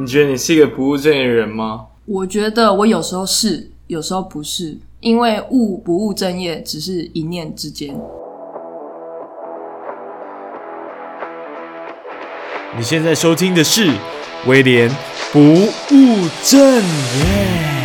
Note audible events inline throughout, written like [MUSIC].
你觉得你是一个不务正业的人吗？我觉得我有时候是，有时候不是，因为务不务正业只是一念之间。你现在收听的是威廉不务正业。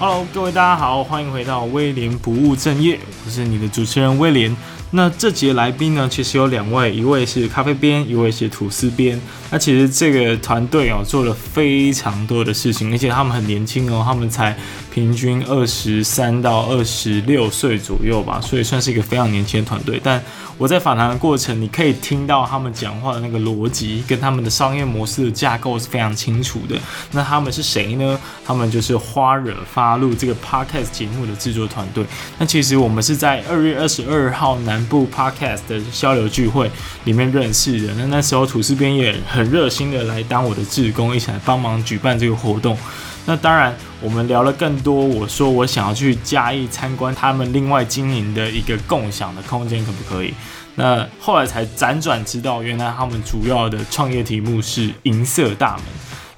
Hello，各位大家好，欢迎回到威廉不务正业，我是你的主持人威廉。那这节来宾呢，其实有两位，一位是咖啡边，一位是吐司边。那其实这个团队哦，做了非常多的事情，而且他们很年轻哦，他们才平均二十三到二十六岁左右吧，所以算是一个非常年轻的团队。但我在访谈的过程，你可以听到他们讲话的那个逻辑跟他们的商业模式的架构是非常清楚的。那他们是谁呢？他们就是花惹发露这个 podcast 节目的制作团队。那其实我们是在二月二十二号南部 podcast 的交流聚会里面认识的。那那时候吐司边也很热心的来当我的志工，一起来帮忙举办这个活动。那当然，我们聊了更多。我说我想要去嘉义参观他们另外经营的一个共享的空间，可不可以？那后来才辗转知道，原来他们主要的创业题目是银色大门。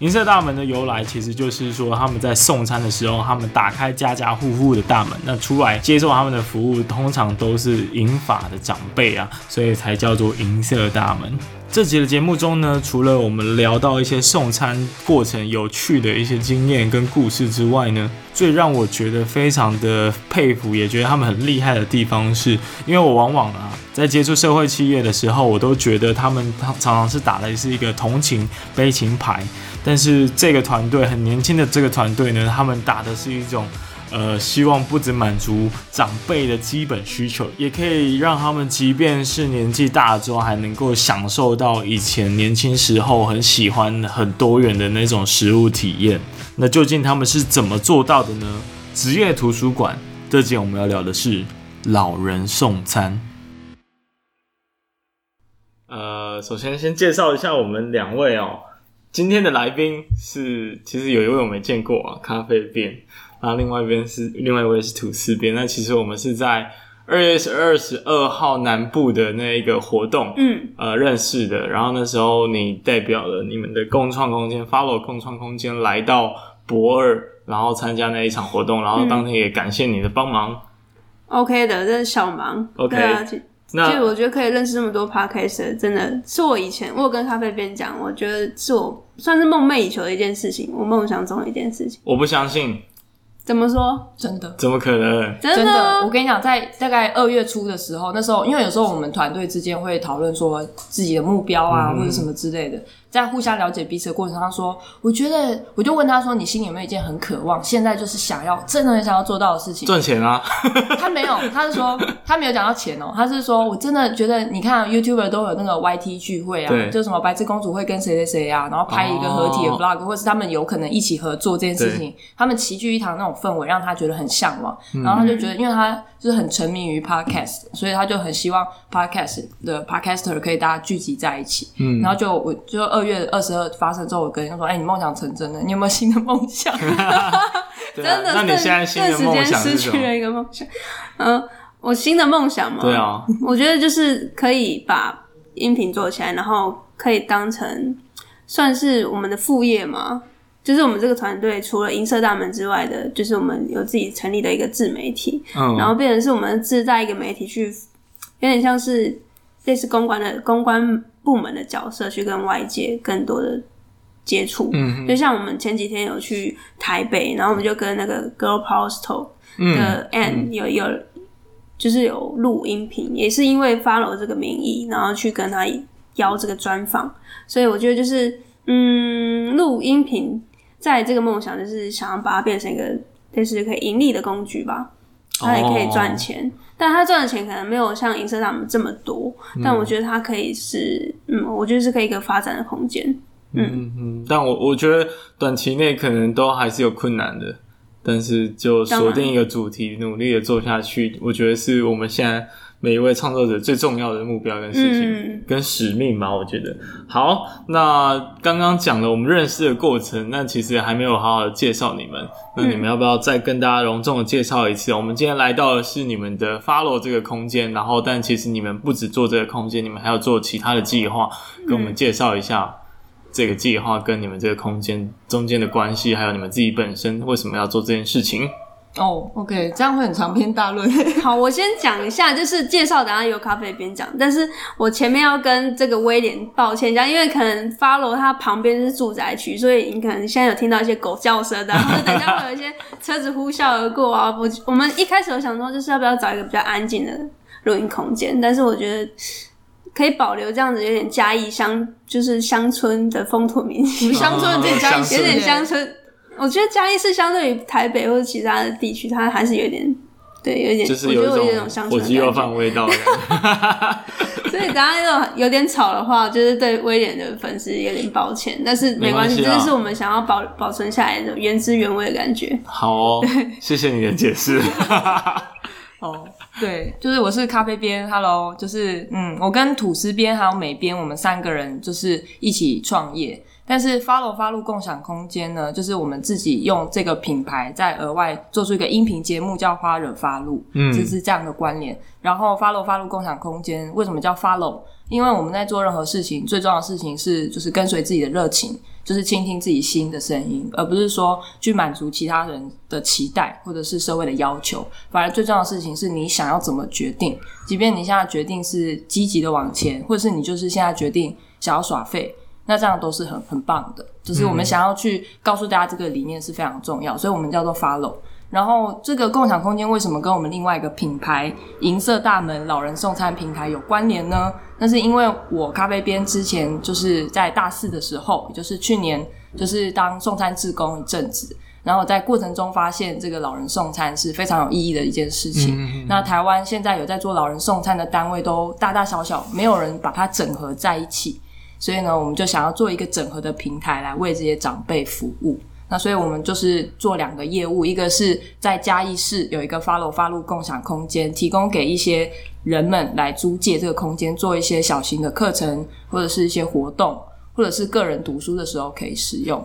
银色大门的由来，其实就是说他们在送餐的时候，他们打开家家户户的大门，那出来接受他们的服务，通常都是银发的长辈啊，所以才叫做银色大门。这集的节目中呢，除了我们聊到一些送餐过程有趣的一些经验跟故事之外呢，最让我觉得非常的佩服，也觉得他们很厉害的地方是，因为我往往啊在接触社会企业的时候，我都觉得他们常常是打的是一个同情悲情牌，但是这个团队很年轻的这个团队呢，他们打的是一种。呃，希望不只满足长辈的基本需求，也可以让他们，即便是年纪大了之后，还能够享受到以前年轻时候很喜欢、很多元的那种食物体验。那究竟他们是怎么做到的呢？职业图书馆，这集我们要聊的是老人送餐。呃，首先先介绍一下我们两位哦，今天的来宾是，其实有一位我没见过啊，咖啡边。然后另外一边是另外一位是吐司边，那其实我们是在二月二十二号南部的那一个活动，嗯，呃，认识的。然后那时候你代表了你们的共创空间，Follow 共创空间来到博二，然后参加那一场活动，然后当天也感谢你的帮忙。嗯、OK 的，这是小忙。OK，那其实我觉得可以认识这么多 Podcaster，真的是我以前我有跟咖啡边讲，我觉得是我算是梦寐以求的一件事情，我梦想中的一件事情。我不相信。怎么说？真的？怎么可能？真的？我跟你讲，在大概二月初的时候，那时候因为有时候我们团队之间会讨论说自己的目标啊，嗯、或者什么之类的。在互相了解彼此的过程中，他说：“我觉得，我就问他说，你心里有没有一件很渴望，现在就是想要，真的很想要做到的事情？赚钱啊？”他没有，他是说他没有讲到钱哦，他是说我真的觉得，你看 YouTuber 都有那个 YT 聚会啊，就什么白痴公主会跟谁谁谁啊，然后拍一个合体的 Vlog，、哦、或是他们有可能一起合作这件事情，他们齐聚一堂那种氛围，让他觉得很向往。嗯、然后他就觉得，因为他就是很沉迷于 Podcast，所以他就很希望 Podcast 的 Podcaster 可以大家聚集在一起。嗯，然后就我就二月二十二。发生之后，我跟他说：“哎、欸，你梦想成真了，你有没有新的梦想？” [LAUGHS] 真的，那你现在新的梦想是失去了一个梦想。嗯，我新的梦想嘛，对啊，我觉得就是可以把音频做起来，然后可以当成算是我们的副业嘛。就是我们这个团队除了银色大门之外的，就是我们有自己成立的一个自媒体，嗯，然后变成是我们自带一个媒体去，有点像是类似公关的公关。部门的角色去跟外界更多的接触，嗯，就像我们前几天有去台北，然后我们就跟那个 Girl Talk 的 Ann 有有就是有录音频，也是因为 follow 这个名义，然后去跟他邀这个专访，所以我觉得就是嗯，录音频在这个梦想就是想要把它变成一个就是可以盈利的工具吧。它也可以赚钱，哦、但他赚的钱可能没有像银色他们这么多。嗯、但我觉得他可以是，嗯，我觉得是可以一个发展的空间。嗯嗯，但我我觉得短期内可能都还是有困难的。但是就锁定一个主题，努力的做下去，我觉得是我们现在。每一位创作者最重要的目标跟事情，嗯、跟使命吧，我觉得。好，那刚刚讲了我们认识的过程，那其实还没有好好的介绍你们。那你们要不要再跟大家隆重的介绍一次？嗯、我们今天来到的是你们的 Follow 这个空间，然后但其实你们不止做这个空间，你们还要做其他的计划，跟我们介绍一下这个计划跟你们这个空间中间的关系，还有你们自己本身为什么要做这件事情。哦、oh，OK，这样会很长篇大论。[LAUGHS] 好，我先讲一下，就是介绍，等下由咖啡边讲。但是我前面要跟这个威廉抱歉一下，因为可能 follow 它旁边是住宅区，所以你可能现在有听到一些狗叫声，然后等下会有一些车子呼啸而过啊。我我们一开始有想说，就是要不要找一个比较安静的录音空间，但是我觉得可以保留这样子，有点嘉义乡，就是乡村的风土民情，乡村有点乡村，有点乡村。我觉得嘉义市相对于台北或者其他的地区，它还是有点，对，有点，就是有一种我觉得有种乡村的感觉味道。[LAUGHS] 所以大家那种有点吵的话，就是对威廉的粉丝有点抱歉，但是没关系，这是我们想要保保存下来的原汁原味的感觉。好哦，谢谢你的解释。[LAUGHS] 哦，对，就是我是咖啡边，Hello，就是嗯，我跟吐司边还有美边，我们三个人就是一起创业。但是 Follow 发露共享空间呢，就是我们自己用这个品牌再额外做出一个音频节目，叫花惹发露，嗯，就是这样的关联。然后 Follow 发露共享空间为什么叫 Follow？因为我们在做任何事情，最重要的事情是就是跟随自己的热情，就是倾听自己心的声音，而不是说去满足其他人的期待或者是社会的要求。反而最重要的事情是你想要怎么决定，即便你现在决定是积极的往前，或者是你就是现在决定想要耍废。那这样都是很很棒的，就是我们想要去告诉大家这个理念是非常重要，所以我们叫做 Follow。然后这个共享空间为什么跟我们另外一个品牌银色大门老人送餐平台有关联呢？那是因为我咖啡边之前就是在大四的时候，也就是去年，就是当送餐志工一阵子，然后在过程中发现这个老人送餐是非常有意义的一件事情。嗯嗯。那台湾现在有在做老人送餐的单位都大大小小，没有人把它整合在一起。所以呢，我们就想要做一个整合的平台来为这些长辈服务。那所以我们就是做两个业务，一个是在嘉义市有一个发楼发路共享空间，提供给一些人们来租借这个空间，做一些小型的课程或者是一些活动，或者是个人读书的时候可以使用。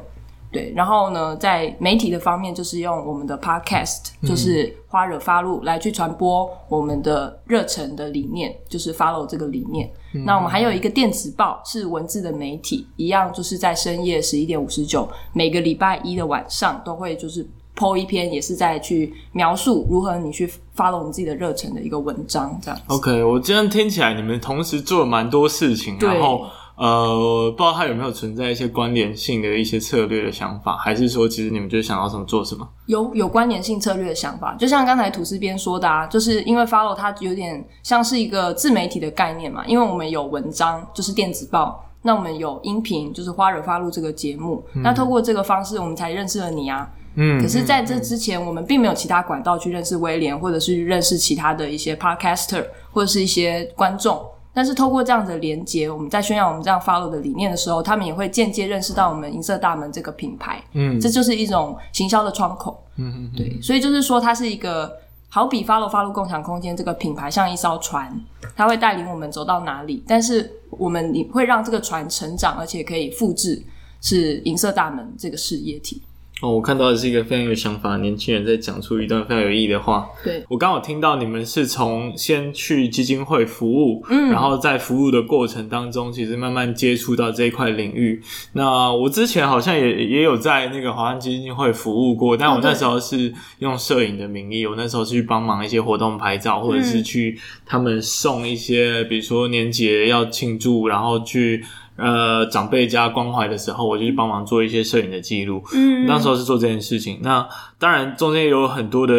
对，然后呢，在媒体的方面，就是用我们的 Podcast，就是花惹发露来去传播我们的热忱的理念，就是 Follow 这个理念。嗯、那我们还有一个电子报，是文字的媒体，一样就是在深夜十一点五十九，每个礼拜一的晚上都会就是 po 一篇，也是在去描述如何你去 Follow 你自己的热忱的一个文章，这样子。OK，我这样听起来，你们同时做了蛮多事情，然后。呃，不知道它有没有存在一些关联性的一些策略的想法，还是说其实你们就想要什么做什么？有有关联性策略的想法，就像刚才吐司边说的啊，就是因为 Follow 它有点像是一个自媒体的概念嘛，因为我们有文章，就是电子报，那我们有音频，就是花惹发露这个节目，嗯、那透过这个方式，我们才认识了你啊。嗯。可是在这之前，我们并没有其他管道去认识威廉，或者是认识其他的一些 Podcaster，或者是一些观众。但是透过这样的连接，我们在宣扬我们这样 follow 的理念的时候，他们也会间接认识到我们银色大门这个品牌。嗯，这就是一种行销的窗口。嗯嗯，对，所以就是说，它是一个好比 follow follow 共享空间这个品牌像一艘船，它会带领我们走到哪里，但是我们你会让这个船成长，而且可以复制，是银色大门这个事业体。哦，我看到的是一个非常有想法的年轻人在讲出一段非常有意义的话。对，我刚好听到你们是从先去基金会服务，嗯，然后在服务的过程当中，其实慢慢接触到这一块领域。那我之前好像也也有在那个华安基金会服务过，但我那时候是用摄影的名义，我那时候是去帮忙一些活动拍照，或者是去他们送一些，比如说年节要庆祝，然后去。呃，长辈家关怀的时候，我就去帮忙做一些摄影的记录。嗯，那时候是做这件事情。那当然中间有很多的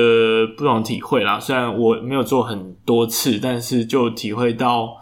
不同体会啦。虽然我没有做很多次，但是就体会到，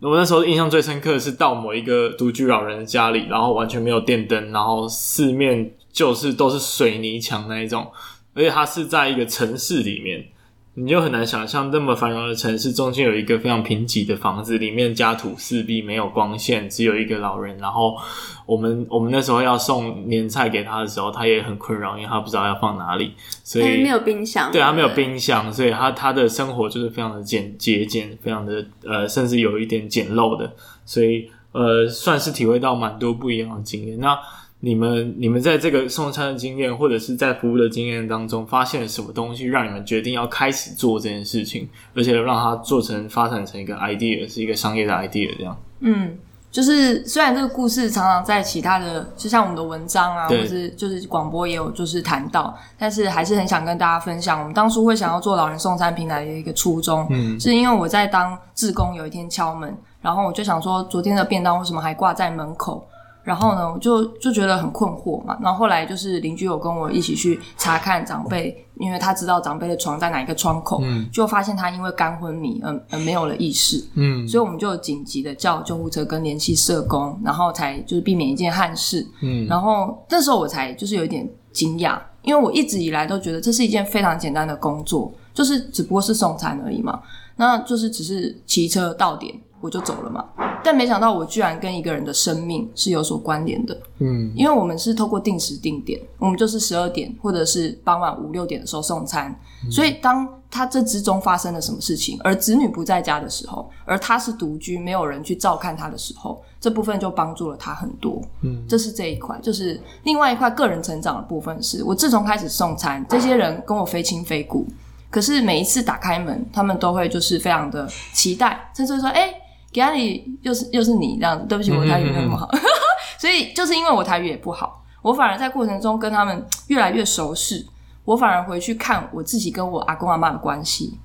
我那时候印象最深刻的是到某一个独居老人的家里，然后完全没有电灯，然后四面就是都是水泥墙那一种，而且它是在一个城市里面。你就很难想象那么繁荣的城市中间有一个非常贫瘠的房子，里面家徒四壁，没有光线，只有一个老人。然后我们我们那时候要送年菜给他的时候，他也很困扰，因为他不知道要放哪里，所以没有冰箱。对，他没有冰箱，所以他他的生活就是非常的简节俭，非常的呃，甚至有一点简陋的，所以呃，算是体会到蛮多不一样的经验。那。你们你们在这个送餐的经验，或者是在服务的经验当中，发现了什么东西，让你们决定要开始做这件事情，而且让它做成发展成一个 idea，是一个商业的 idea 这样？嗯，就是虽然这个故事常常在其他的，就像我们的文章啊，或是就是广播也有就是谈到，但是还是很想跟大家分享，我们当初会想要做老人送餐平台的一个初衷，嗯，是因为我在当志工，有一天敲门，然后我就想说，昨天的便当为什么还挂在门口？然后呢，我就就觉得很困惑嘛。然后后来就是邻居有跟我一起去查看长辈，因为他知道长辈的床在哪一个窗口，嗯，就发现他因为肝昏迷而而没有了意识，嗯，所以我们就紧急的叫救护车跟联系社工，然后才就是避免一件憾事，嗯，然后那时候我才就是有一点惊讶，因为我一直以来都觉得这是一件非常简单的工作，就是只不过是送餐而已嘛，那就是只是骑车到点。我就走了嘛，但没想到我居然跟一个人的生命是有所关联的。嗯，因为我们是透过定时定点，我们就是十二点或者是傍晚五六点的时候送餐，嗯，所以当他这之中发生了什么事情，而子女不在家的时候，而他是独居，没有人去照看他的时候，这部分就帮助了他很多。嗯，这是这一块，就是另外一块个人成长的部分是，是我自从开始送餐，这些人跟我非亲非故，可是每一次打开门，他们都会就是非常的期待，甚至说，哎、欸。家里又是又是你这样子，对不起，我台语没那么好，嗯嗯嗯 [LAUGHS] 所以就是因为我台语也不好，我反而在过程中跟他们越来越熟识，我反而回去看我自己跟我阿公阿妈的关系，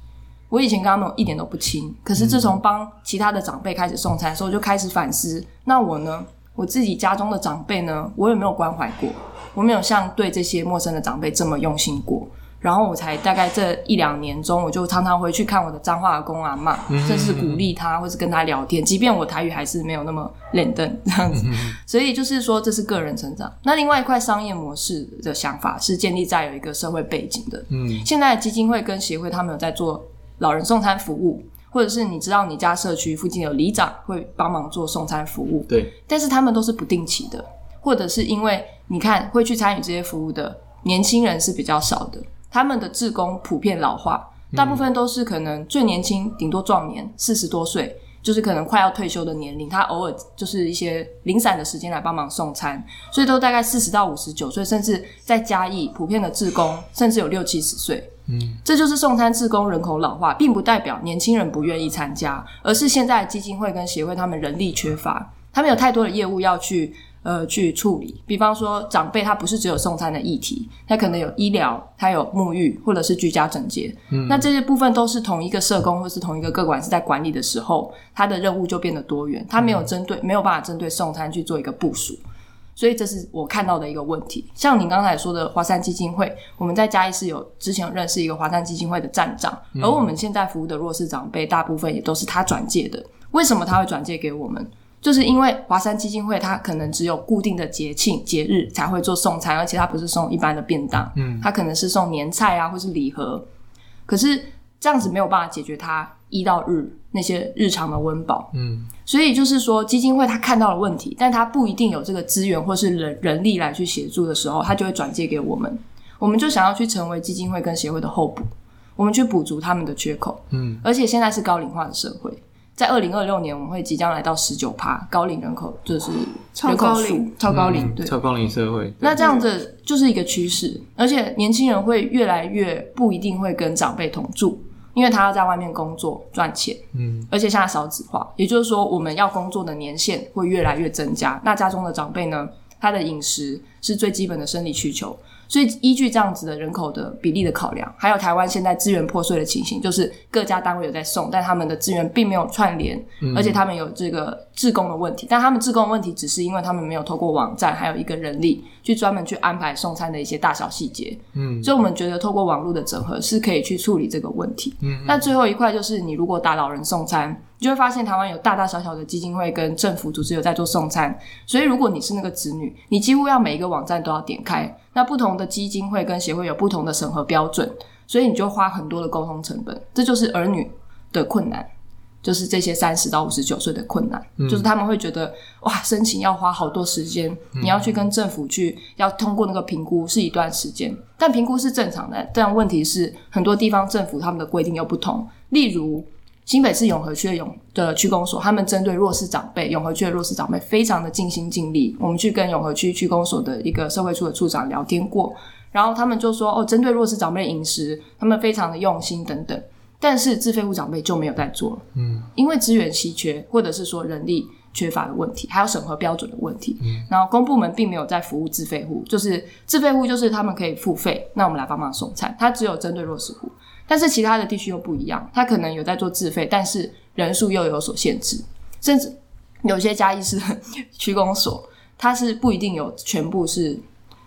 我以前跟他们一点都不亲，可是自从帮其他的长辈开始送餐的时候，我就开始反思，那我呢，我自己家中的长辈呢，我有没有关怀过？我没有像对这些陌生的长辈这么用心过。然后我才大概这一两年中，我就常常回去看我的彰化阿公阿妈，甚至鼓励他，或是跟他聊天，即便我台语还是没有那么练登这样子。所以就是说，这是个人成长。那另外一块商业模式的想法是建立在有一个社会背景的。嗯，现在基金会跟协会他们有在做老人送餐服务，或者是你知道你家社区附近有里长会帮忙做送餐服务。对，但是他们都是不定期的，或者是因为你看会去参与这些服务的年轻人是比较少的。他们的志工普遍老化，大部分都是可能最年轻，顶多壮年，四十多岁，就是可能快要退休的年龄。他偶尔就是一些零散的时间来帮忙送餐，所以都大概四十到五十九岁，甚至在嘉义普遍的志工，甚至有六七十岁。嗯，这就是送餐志工人口老化，并不代表年轻人不愿意参加，而是现在基金会跟协会他们人力缺乏，他们有太多的业务要去。呃，去处理，比方说长辈他不是只有送餐的议题，他可能有医疗，他有沐浴，或者是居家整洁。嗯，那这些部分都是同一个社工或是同一个个管是在管理的时候，他的任务就变得多元，他没有针对，没有办法针对送餐去做一个部署，所以这是我看到的一个问题。像您刚才说的华山基金会，我们在嘉义市有之前有认识一个华山基金会的站长，而我们现在服务的弱势长辈，大部分也都是他转介的。为什么他会转介给我们？就是因为华山基金会，它可能只有固定的节庆节日才会做送餐，而且它不是送一般的便当，嗯，它可能是送年菜啊，或是礼盒。可是这样子没有办法解决它一到日那些日常的温饱，嗯，所以就是说基金会它看到了问题，但它不一定有这个资源或是人人力来去协助的时候，它就会转借给我们，我们就想要去成为基金会跟协会的候补，我们去补足他们的缺口，嗯，而且现在是高龄化的社会。在二零二六年，我们会即将来到十九趴高龄人口，就是人口数超高龄，对，超高龄社会。那这样子就是一个趋势，而且年轻人会越来越不一定会跟长辈同住，因为他要在外面工作赚钱，嗯，而且现在少子化，也就是说我们要工作的年限会越来越增加。那家中的长辈呢，他的饮食是最基本的生理需求。所以，依据这样子的人口的比例的考量，还有台湾现在资源破碎的情形，就是各家单位有在送，但他们的资源并没有串联，嗯，而且他们有这个自工的问题，但他们自工的问题只是因为他们没有透过网站，还有一个人力去专门去安排送餐的一些大小细节。嗯，所以我们觉得透过网络的整合是可以去处理这个问题。嗯，那最后一块就是，你如果打老人送餐，你就会发现台湾有大大小小的基金会跟政府组织有在做送餐，所以如果你是那个子女，你几乎要每一个网站都要点开。那不同的基金会跟协会有不同的审核标准，所以你就花很多的沟通成本，这就是儿女的困难。就是这些三十到五十九岁的困难，嗯、就是他们会觉得哇，申请要花好多时间，嗯、你要去跟政府去要通过那个评估是一段时间，但评估是正常的。但问题是很多地方政府他们的规定又不同，例如新北市永和区的永的区公所，他们针对弱势长辈，永和区的弱势长辈非常的尽心尽力。我们去跟永和区区公所的一个社会处的处长聊天过，然后他们就说哦，针对弱势长辈的饮食，他们非常的用心等等。但是自费户长辈就没有在做了，嗯，因为资源稀缺，或者是说人力缺乏的问题，还有审核标准的问题，嗯，然后公部门并没有在服务自费户，就是自费户就是他们可以付费，那我们来帮忙送餐，它只有针对弱势户，但是其他的地区又不一样，它可能有在做自费，但是人数又有所限制，甚至有些家医是区公所，它是不一定有全部是，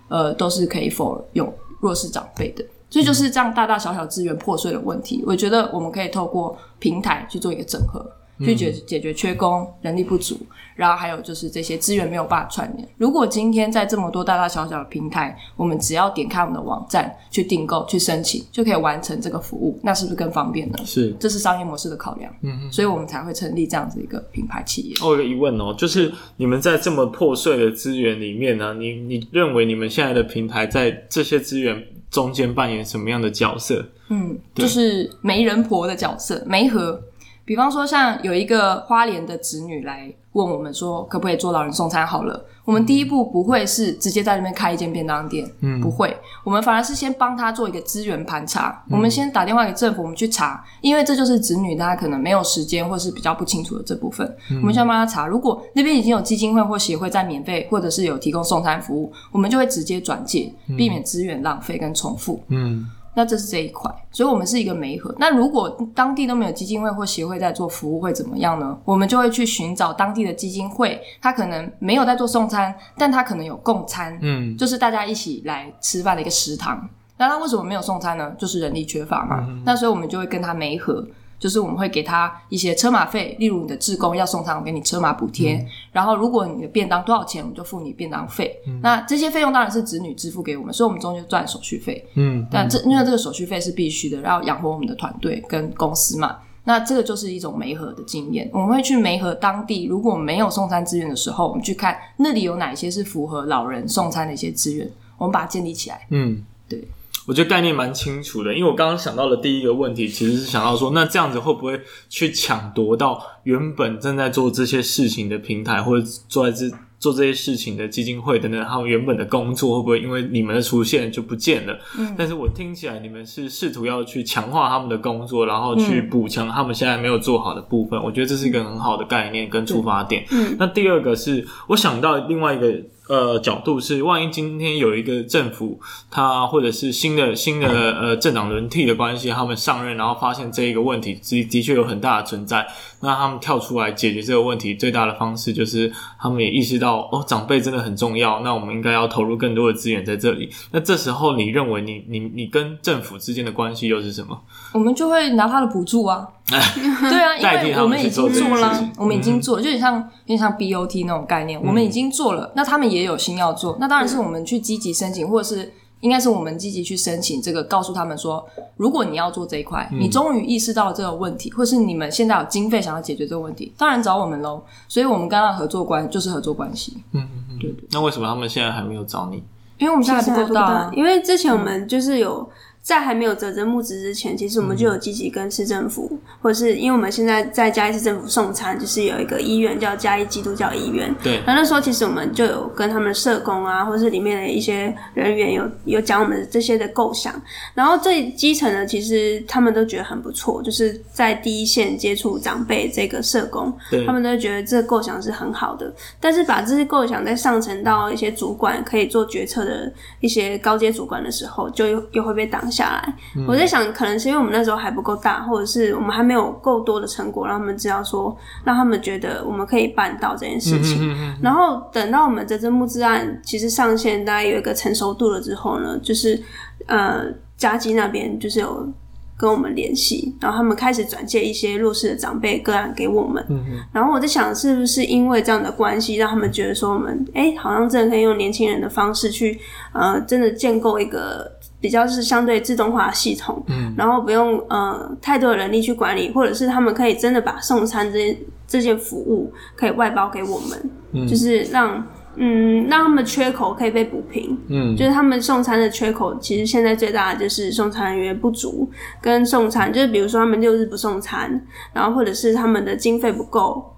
呃，都是可以 for 用弱势长辈的。所以就是这样，大大小小资源破碎的问题，我觉得我们可以透过平台去做一个整合，去解解决缺工、人力不足，然后还有就是这些资源没有办法串联。如果今天在这么多大大小小的平台，我们只要点开我们的网站去订购、去申请，就可以完成这个服务，那是不是更方便呢？是，这是商业模式的考量。嗯嗯，所以我们才会成立这样子一个品牌企业。我有个疑问哦，就是你们在这么破碎的资源里面呢，你你认为你们现在的平台在这些资源中间扮演什么样的角色？嗯，就是媒人婆的角色，媒合。比方说，像有一个花莲的子女来问我们说，可不可以做老人送餐？好了，我们第一步不会是直接在那边开一间便当店，嗯，不会，我们反而是先帮他做一个资源盘查。嗯、我们先打电话给政府，我们去查，因为这就是子女他可能没有时间或是比较不清楚的这部分，嗯、我们先帮他查。如果那边已经有基金会或协会在免费或者是有提供送餐服务，我们就会直接转介，避免资源浪费跟重复。嗯。那这是这一块，所以我们是一个媒合。那如果当地都没有基金会或协会在做服务，会怎么样呢？我们就会去寻找当地的基金会，他可能没有在做送餐，但他可能有共餐，嗯，就是大家一起来吃饭的一个食堂。那他为什么没有送餐呢？就是人力缺乏嘛。嗯、那所以我们就会跟他媒合。就是我们会给他一些车马费，例如你的志工要送餐，我给你车马补贴。嗯、然后如果你的便当多少钱，我们就付你便当费。嗯、那这些费用当然是子女支付给我们，所以我们中间赚手续费。嗯，但这因为这个手续费是必须的，然后养活我们的团队跟公司嘛。那这个就是一种媒合的经验，我们会去媒合当地，如果没有送餐资源的时候，我们去看那里有哪些是符合老人送餐的一些资源，我们把它建立起来。嗯，对。我觉得概念蛮清楚的，因为我刚刚想到的第一个问题，其实是想到说，那这样子会不会去抢夺到原本正在做这些事情的平台，或者做在这做这些事情的基金会等等，他们原本的工作会不会因为你们的出现就不见了？嗯，但是我听起来你们是试图要去强化他们的工作，然后去补强他们现在没有做好的部分。嗯，我觉得这是一个很好的概念跟出发点。嗯，那第二个是我想到另外一个。呃，角度是，万一今天有一个政府，他或者是新的新的呃政党轮替的关系，他们上任，然后发现这一个问题的的确有很大的存在，那他们跳出来解决这个问题，最大的方式就是他们也意识到，哦，长辈真的很重要，那我们应该要投入更多的资源在这里。那这时候，你认为你你你跟政府之间的关系又是什么？我们就会拿他的补助啊。[LAUGHS] 对啊，因为我们已经做了，我们已经做了，就有点像有点像 BOT 那种概念，我们已经做了，那他们也有心要做，那当然是我们去积极申请，或者是应该是我们积极去申请这个，告诉他们说，如果你要做这一块，你终于意识到了这个问题，或是你们现在有经费想要解决这个问题，当然找我们喽。所以我们刚刚合作关就是合作关系。嗯嗯嗯，对对。那为什么他们现在还没有找你？因为我们现在还不够大，因为之前我们就是有。在还没有啧啧募资之前，其实我们就有积极跟市政府，嗯、或者是因为我们现在在嘉义市政府送餐，就是有一个医院叫嘉义基督教医院。对。然后那时候其实我们就有跟他们社工啊，或者是里面的一些人员有有讲我们这些的构想。然后最基层的其实他们都觉得很不错，就是在第一线接触长辈这个社工，对他们都觉得这个构想是很好的。但是把这些构想再上层到一些主管可以做决策的一些高阶主管的时候，就又又会被挡下来，我在想，可能是因为我们那时候还不够大，或者是我们还没有够多的成果，让他们知道说，让他们觉得我们可以办到这件事情。然后等到我们这支募资案其实上线，大家有一个成熟度了之后呢，就是呃，家基那边就是有跟我们联系，然后他们开始转介一些弱势的长辈个案给我们。然后我在想，是不是因为这样的关系，让他们觉得说我们，哎，好像真的可以用年轻人的方式去，呃，真的建构一个比较是相对自动化的系统。嗯。然后不用呃太多的人力去管理，或者是他们可以真的把送餐这这件服务可以外包给我们，嗯，就是让。嗯，让他们缺口可以被补平。嗯，就是他们送餐的缺口，其实现在最大的就是送餐人员不足，跟送餐就是比如说他们六日不送餐，然后或者是他们的经费不够，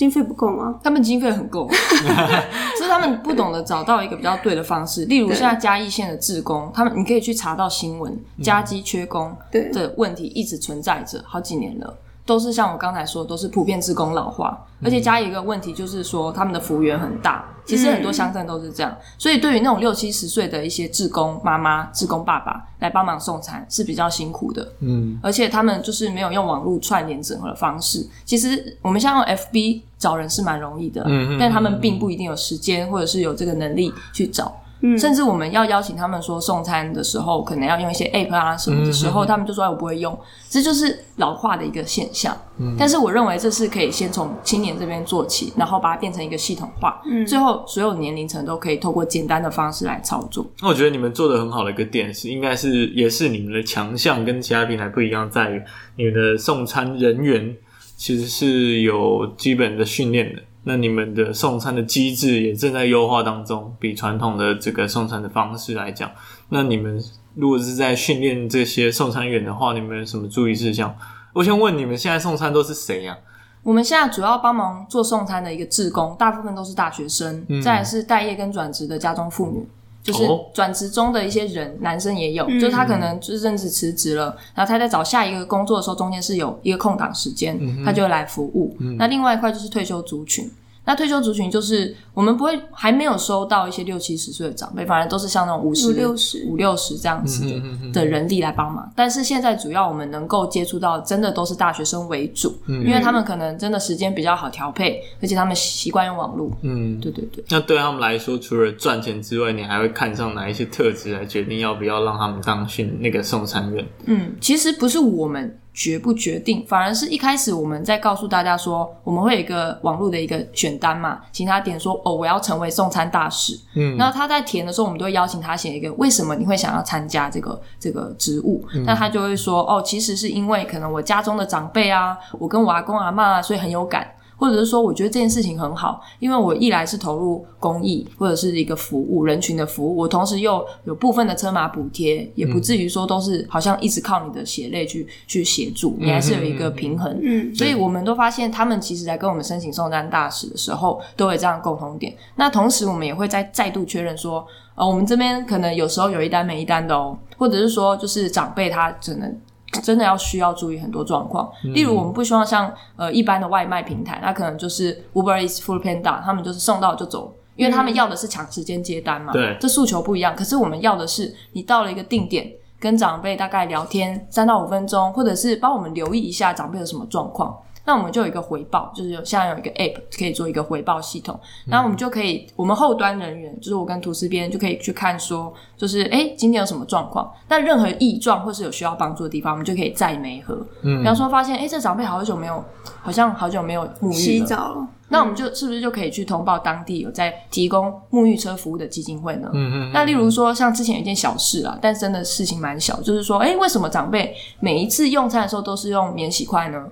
经费不够吗？他们经费很够，[LAUGHS] 是他们不懂得找到一个比较对的方式。例如现在嘉义县的志工，他们你可以去查到新闻，嘉基缺工的问题一直存在着好几年了。都是像我刚才说的，都是普遍职工老化，而且加一个问题就是说，他们的幅员很大。其实很多乡镇都是这样，所以对于那种六七十岁的一些志工妈妈、志工爸爸来帮忙送餐是比较辛苦的。嗯，而且他们就是没有用网络串联整合的方式。其实我们像用 FB 找人是蛮容易的，嗯，但他们并不一定有时间或者是有这个能力去找。嗯，甚至我们要邀请他们说送餐的时候，可能要用一些 app 啊什么的时候，嗯、他们就说我不会用，这就是老化的一个现象。嗯，但是我认为这是可以先从青年这边做起，然后把它变成一个系统化，嗯，最后所有年龄层都可以透过简单的方式来操作。那我觉得你们做的很好的一个点是，应该是也是你们的强项跟其他平台不一样，在于你们的送餐人员其实是有基本的训练的。那你们的送餐的机制也正在优化当中，比传统的这个送餐的方式来讲，那你们如果是在训练这些送餐员的话，你们有什么注意事项？我想问你们现在送餐都是谁呀？我们现在主要帮忙做送餐的一个志工，大部分都是大学生，嗯、再来是待业跟转职的家中妇女。就是转职中的一些人，哦、男生也有，嗯、就是他可能就是正式辞职了，然后他在找下一个工作的时候，中间是有一个空档时间，嗯、他就来服务。嗯、那另外一块就是退休族群。那退休族群就是我们不会还没有收到一些六七十岁的长辈，反而都是像那种五十六十五六十这样子的的人力来帮忙。但是现在主要我们能够接触到，真的都是大学生为主，嗯、因为他们可能真的时间比较好调配，而且他们习惯用网络。嗯，对对对。那对他们来说，除了赚钱之外，你还会看上哪一些特质来决定要不要让他们当训那个送餐员？嗯，其实不是我们。决不决定，反而是一开始我们在告诉大家说，我们会有一个网络的一个选单嘛，请他点说哦，我要成为送餐大使。嗯，然后他在填的时候，我们都会邀请他写一个为什么你会想要参加这个这个职务。那、嗯、他就会说哦，其实是因为可能我家中的长辈啊，我跟我阿公阿妈啊，所以很有感。或者是说，我觉得这件事情很好，因为我一来是投入公益或者是一个服务人群的服务，我同时又有部分的车马补贴，也不至于说都是好像一直靠你的血泪去去协助，你还是有一个平衡。嗯，所以我们都发现，他们其实在跟我们申请送单大使的时候，都有这样共同点。那同时，我们也会再再度确认说，呃，我们这边可能有时候有一单没一单的哦，或者是说，就是长辈他只能。真的要需要注意很多状况，例如我们不希望像呃一般的外卖平台，那可能就是 Uber Eats、Foodpanda，他们就是送到就走，因为他们要的是抢时间接单嘛。对，这诉求不一样。可是我们要的是，你到了一个定点，跟长辈大概聊天三到五分钟，或者是帮我们留意一下长辈有什么状况。那我们就有一个回报，就是有现在有一个 App 可以做一个回报系统。然后我们就可以，我们后端人员就是我跟图司编就可以去看说，就是诶今天有什么状况？但任何异状或是有需要帮助的地方，我们就可以再媒合。嗯，比方说发现诶这长辈好久没有，好像好久没有沐浴了，洗澡了。那我们就是不是就可以去通报当地有在提供沐浴车服务的基金会呢？嗯嗯。那例如说像之前有一件小事啊，但真的事情蛮小，就是说诶为什么长辈每一次用餐的时候都是用免洗筷呢？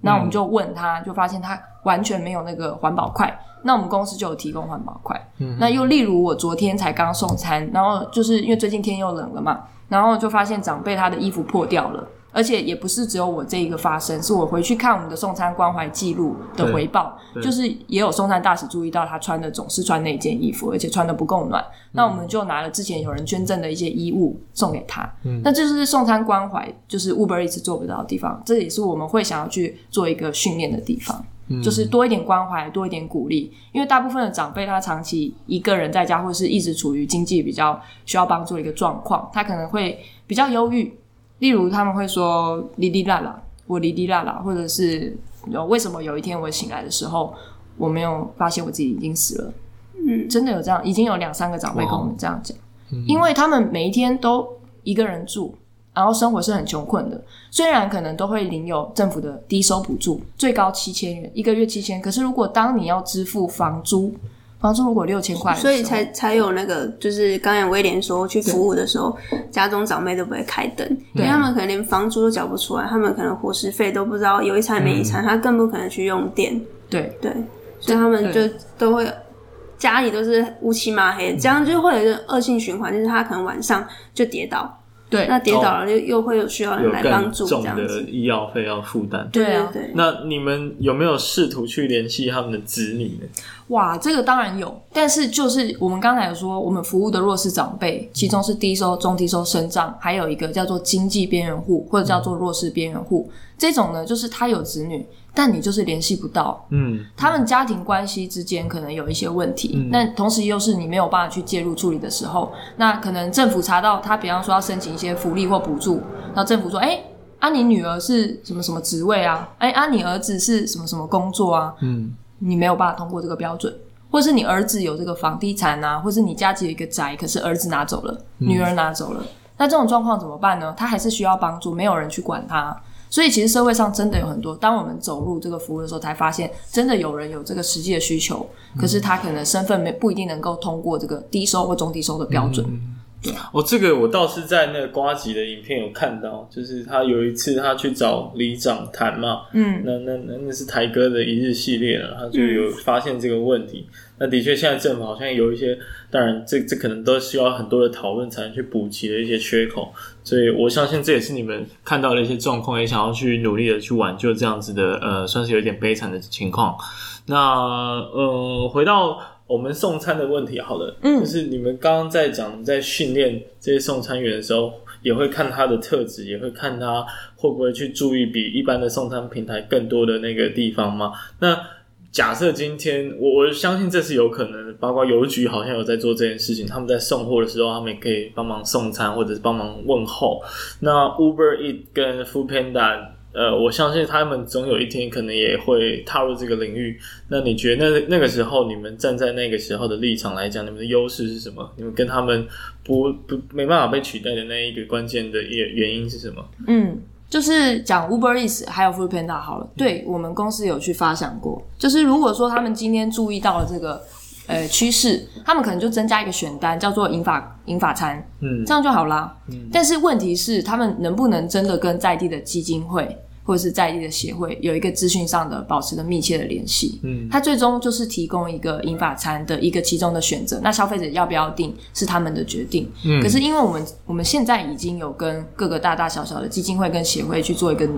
那我们就问他，就发现他完全没有那个环保筷。那我们公司就有提供环保筷。嗯，那又例如我昨天才刚送餐，然后就是因为最近天又冷了嘛，然后就发现长辈他的衣服破掉了。而且也不是只有我这一个发生，是我回去看我们的送餐关怀记录的回报，就是也有送餐大使注意到他穿的总是穿那件衣服，而且穿的不够暖。嗯、那我们就拿了之前有人捐赠的一些衣物送给他。嗯，那这就是送餐关怀，就是 Uber 一直做不到的地方，这也是我们会想要去做一个训练的地方，嗯、就是多一点关怀，多一点鼓励。因为大部分的长辈他长期一个人在家，或是一直处于经济比较需要帮助的一个状况，他可能会比较忧郁。例如他们会说“哩哩啦啦”，我哩哩啦啦，或者是为什么有一天我醒来的时候，我没有发现我自己已经死了？嗯，真的有这样，已经有两三个长辈跟我们这样讲，嗯、因为他们每一天都一个人住，然后生活是很穷困的。虽然可能都会领有政府的低收补助，最高七千元，一个月七千。可是如果当你要支付房租，房租如果六千块，所以才才有那个，就是刚才威廉说去服务的时候，家中长辈都不会开灯，因为他们可能连房租都缴不出来，他们可能伙食费都不知道有一餐没一餐，嗯、他更不可能去用电。对对，所以他们就都会家里都是乌漆嘛黑，这样就会有一个恶性循环，就是他可能晚上就跌倒。对，那跌倒了就又会有需要人来帮助，这样子。医药费要负担。对啊，对。那你们有没有试图去联系他们的子女呢？哇，这个当然有，但是就是我们刚才有说，我们服务的弱势长辈，其中是低收、中低收、生障，还有一个叫做经济边缘户或者叫做弱势边缘户，这种呢，就是他有子女。但你就是联系不到，嗯，他们家庭关系之间可能有一些问题，那、嗯、同时又是你没有办法去介入处理的时候，那可能政府查到他，比方说要申请一些福利或补助，然后政府说，哎、欸，啊，你女儿是什么什么职位啊？哎、欸，啊，你儿子是什么什么工作啊？嗯，你没有办法通过这个标准，或是你儿子有这个房地产啊，或是你家只有一个宅，可是儿子拿走了，女儿拿走了，嗯、那这种状况怎么办呢？他还是需要帮助，没有人去管他。所以其实社会上真的有很多，当我们走入这个服务的时候，才发现真的有人有这个实际的需求，可是他可能身份没不一定能够通过这个低收或中低收的标准。哦，这个我倒是在那个瓜吉的影片有看到，就是他有一次他去找里长谈嘛，嗯，那那那那是台哥的一日系列了，他就有发现这个问题。嗯那的确，现在政府好像有一些，当然这这可能都需要很多的讨论才能去补齐的一些缺口，所以我相信这也是你们看到的一些状况，也想要去努力的去挽救这样子的，呃，算是有点悲惨的情况。那呃，回到我们送餐的问题，好了，嗯，就是你们刚刚在讲在训练这些送餐员的时候，也会看他的特质，也会看他会不会去注意比一般的送餐平台更多的那个地方吗？那假设今天，我我相信这是有可能的，包括邮局好像有在做这件事情，他们在送货的时候，他们也可以帮忙送餐或者是帮忙问候。那 Uber Eat 跟 Foodpanda，呃，我相信他们总有一天可能也会踏入这个领域。那你觉得那那个时候，你们站在那个时候的立场来讲，你们的优势是什么？你们跟他们不不没办法被取代的那一个关键的原原因是什么？嗯。就是讲 Uber Eats 还有 Foodpanda 好了，对我们公司有去发想过，就是如果说他们今天注意到了这个呃趋势，他们可能就增加一个选单，叫做银法银法餐，嗯，这样就好啦。嗯，但是问题是，他们能不能真的跟在地的基金会？或者是在地的协会有一个资讯上的保持的密切的联系，嗯，他最终就是提供一个银法餐的一个其中的选择。那消费者要不要订是他们的决定，嗯。可是因为我们我们现在已经有跟各个大大小小的基金会跟协会去做一个。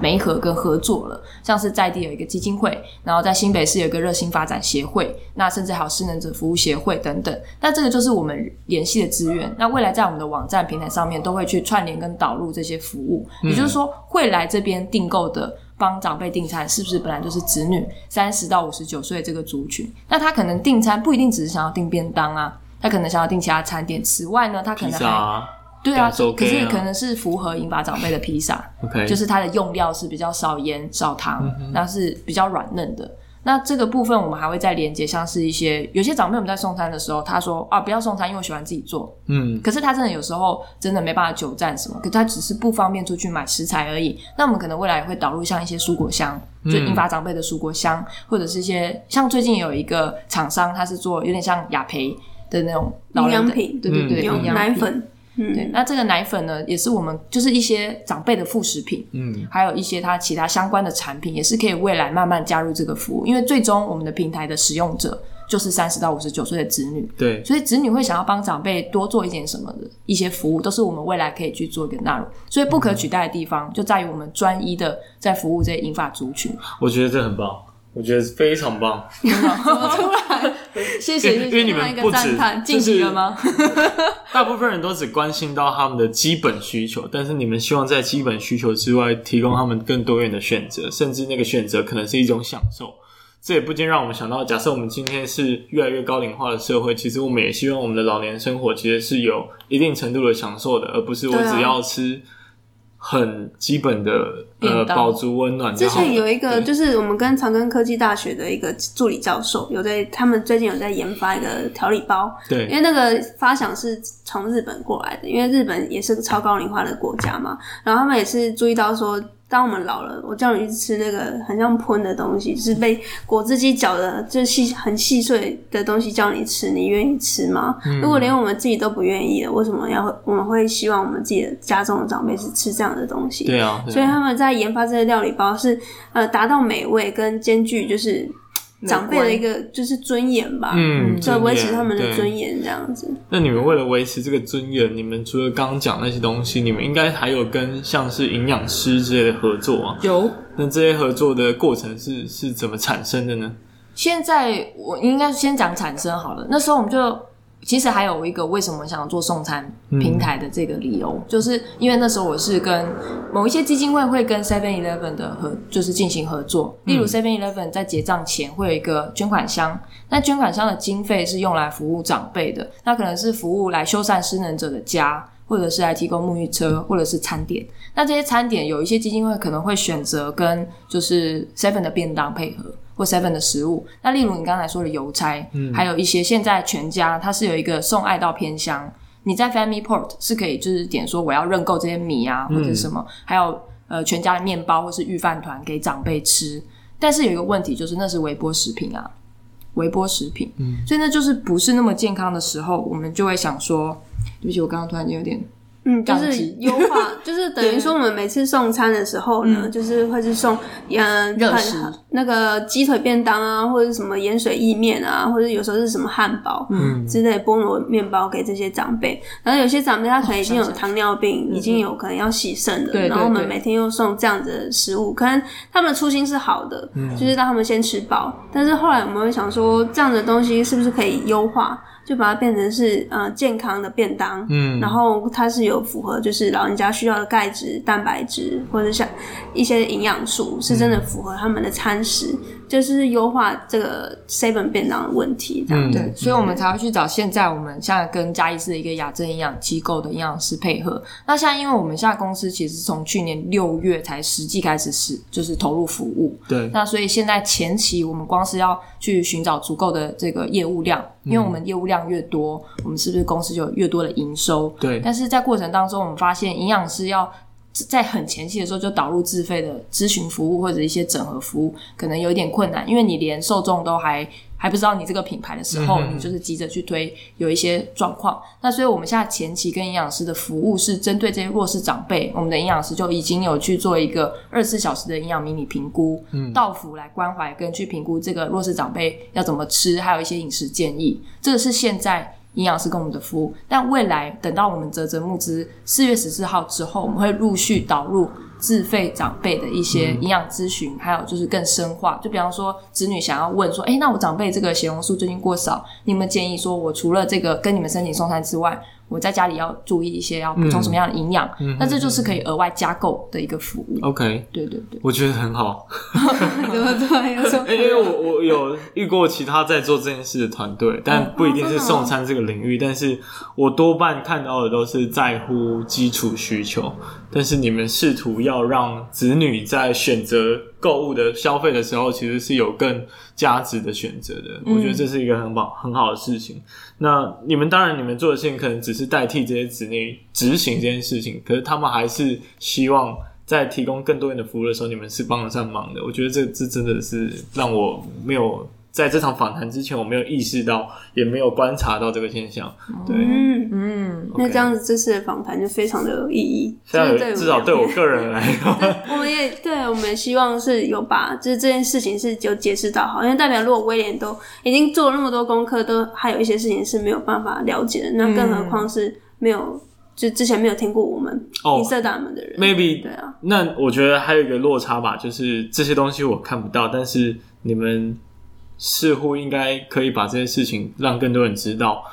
媒合跟合作了，像是在地有一个基金会，然后在新北市有一个热心发展协会，那甚至还有失能者服务协会等等。那这个就是我们联系的资源。那未来在我们的网站平台上面都会去串联跟导入这些服务，嗯、也就是说，会来这边订购的帮长辈订餐，是不是本来就是子女三十到五十九岁这个族群？那他可能订餐不一定只是想要订便当啊，他可能想要订其他餐点。此外呢，他可能还。对啊，可是可能是符合银发长辈的披萨.就是它的用料是比较少盐少糖，那、嗯、是比较软嫩的。那这个部分我们还会再连接，像是一些有些长辈我们在送餐的时候，他说啊不要送餐，因为我喜欢自己做。嗯，可是他真的有时候真的没办法久站什么，可他只是不方便出去买食材而已。那我们可能未来也会导入像一些蔬果箱，就银发长辈的蔬果箱，嗯、或者是一些像最近有一个厂商，他是做有点像雅培的那种营养品，对对对，营、嗯、养奶粉。嗯，对，那这个奶粉呢，也是我们就是一些长辈的副食品，嗯，还有一些它其他相关的产品，也是可以未来慢慢加入这个服务，因为最终我们的平台的使用者就是三十到五十九岁的子女，对，所以子女会想要帮长辈多做一点什么的一些服务，都是我们未来可以去做一个纳入，所以不可取代的地方就在于我们专一的在服务这些银发族群，我觉得这很棒。我觉得非常棒，[LAUGHS] 怎么突然？谢谢，因为你们不止晋级了吗？[LAUGHS] 大部分人都只关心到他们的基本需求，但是你们希望在基本需求之外，提供他们更多元的选择，甚至那个选择可能是一种享受。这也不禁让我们想到，假设我们今天是越来越高龄化的社会，其实我们也希望我们的老年生活其实是有一定程度的享受的，而不是我只要吃。很基本的呃保足温暖。之前有一个就是我们跟长庚科技大学的一个助理教授有在，他们最近有在研发一个调理包。对，因为那个发想是从日本过来的，因为日本也是个超高龄化的国家嘛，然后他们也是注意到说。当我们老了，我叫你去吃那个很像喷的东西，就是被果汁机搅的，就细很细碎的东西叫你吃，你愿意吃吗？嗯、如果连我们自己都不愿意了，为什么要我们会希望我们自己的家中的长辈是吃这样的东西？对啊，对啊，所以他们在研发这些料理包是呃达到美味跟兼具就是。长辈的一个就是尊严吧，嗯，就维持他们的尊严这样子。那你们为了维持这个尊严，你们除了刚刚讲那些东西，你们应该还有跟像是营养师之类的合作啊？有。那这些合作的过程是是怎么产生的呢？现在我应该先讲产生好了。那时候我们就。其实还有一个为什么想要做送餐平台的这个理由，嗯、就是因为那时候我是跟某一些基金会会跟 Seven Eleven 的合，就是进行合作。例如 Seven Eleven 在结账前会有一个捐款箱，那捐款箱的经费是用来服务长辈的，那可能是服务来修缮失能者的家，或者是来提供沐浴车，或者是餐点。那这些餐点有一些基金会可能会选择跟就是 Seven 的便当配合。或 seven 的食物，那例如你刚才说的邮差，嗯，还有一些现在全家它是有一个送爱到偏乡，你在 FamilyPort 是可以就是点说我要认购这些米啊或者什么，嗯、还有呃全家的面包或是预饭团给长辈吃，但是有一个问题就是那是微波食品啊，微波食品，嗯，所以那就是不是那么健康的时候，我们就会想说，对不起，我刚刚突然间有点。嗯，就是优化，就是等于说我们每次送餐的时候呢，就是会是送嗯热食。那个鸡腿便当啊，或者是什么盐水意面啊，或者有时候是什么汉堡嗯。之类菠萝面包给这些长辈。然后有些长辈他可能已经有糖尿病，已经有可能要洗肾了，然后我们每天又送这样子的食物，可能他们的初心是好的，就是让他们先吃饱。但是后来我们会想说，这样的东西是不是可以优化？就把它变成是呃健康的便当，嗯，然后它是有符合就是老人家需要的钙质、蛋白质或者像一些营养素，是真的符合他们的餐食。嗯就是优化这个 seven 便当的问题，这样、嗯、对，所以我们才会去找现在我们现在跟嘉义市的一个雅正营养机构的营养师配合。那现在因为我们现在公司其实从去年六月才实际开始是就是投入服务，对，那所以现在前期我们光是要去寻找足够的这个业务量，因为我们业务量越多，我们是不是公司就有越多的营收？对，但是在过程当中，我们发现营养师要。在很前期的时候就导入自费的咨询服务或者一些整合服务，可能有一点困难，因为你连受众都还还不知道你这个品牌的时候，嗯、你就是急着去推，有一些状况。那所以我们现在前期跟营养师的服务是针对这些弱势长辈，我们的营养师就已经有去做一个二十四小时的营养迷你评估，嗯，到府来关怀跟去评估这个弱势长辈要怎么吃，还有一些饮食建议。这个是现在。营养师跟我们的服务，但未来等到我们泽泽募资四月十四号之后，我们会陆续导入自费长辈的一些营养咨询，嗯、还有就是更深化。就比方说，子女想要问说：“哎，那我长辈这个血红素最近过少，你们建议说我除了这个跟你们申请送餐之外。”我在家里要注意一些，要补充什么样的营养？嗯，那这就是可以额外加购的一个服务。OK，对对对，我觉得很好。对 [LAUGHS] 对对，[LAUGHS] 因为我我有遇过其他在做这件事的团队，但不一定是送餐这个领域，但是我多半看到的都是在乎基础需求。但是你们试图要让子女在选择购物的消费的时候，其实是有更价值的选择的。我觉得这是一个很好很好的事情。那你们当然，你们做的事情可能只是代替这些子女执行这件事情，可是他们还是希望在提供更多人的服务的时候，你们是帮得上忙的。我觉得这这真的是让我没有。在这场访谈之前，我没有意识到，也没有观察到这个现象。对，嗯嗯，那这样子这次的访谈就非常的有意义。至少对我个人来说，[LAUGHS] 我们也对，我们也希望是有把就是这件事情是有解释到好，因为代表如果威廉都已经做了那么多功课，都还有一些事情是没有办法了解的，那更何况是没有就之前没有听过我们银色大门的人。Maybe 对啊，那我觉得还有一个落差吧，就是这些东西我看不到，但是你们。似乎应该可以把这些事情让更多人知道，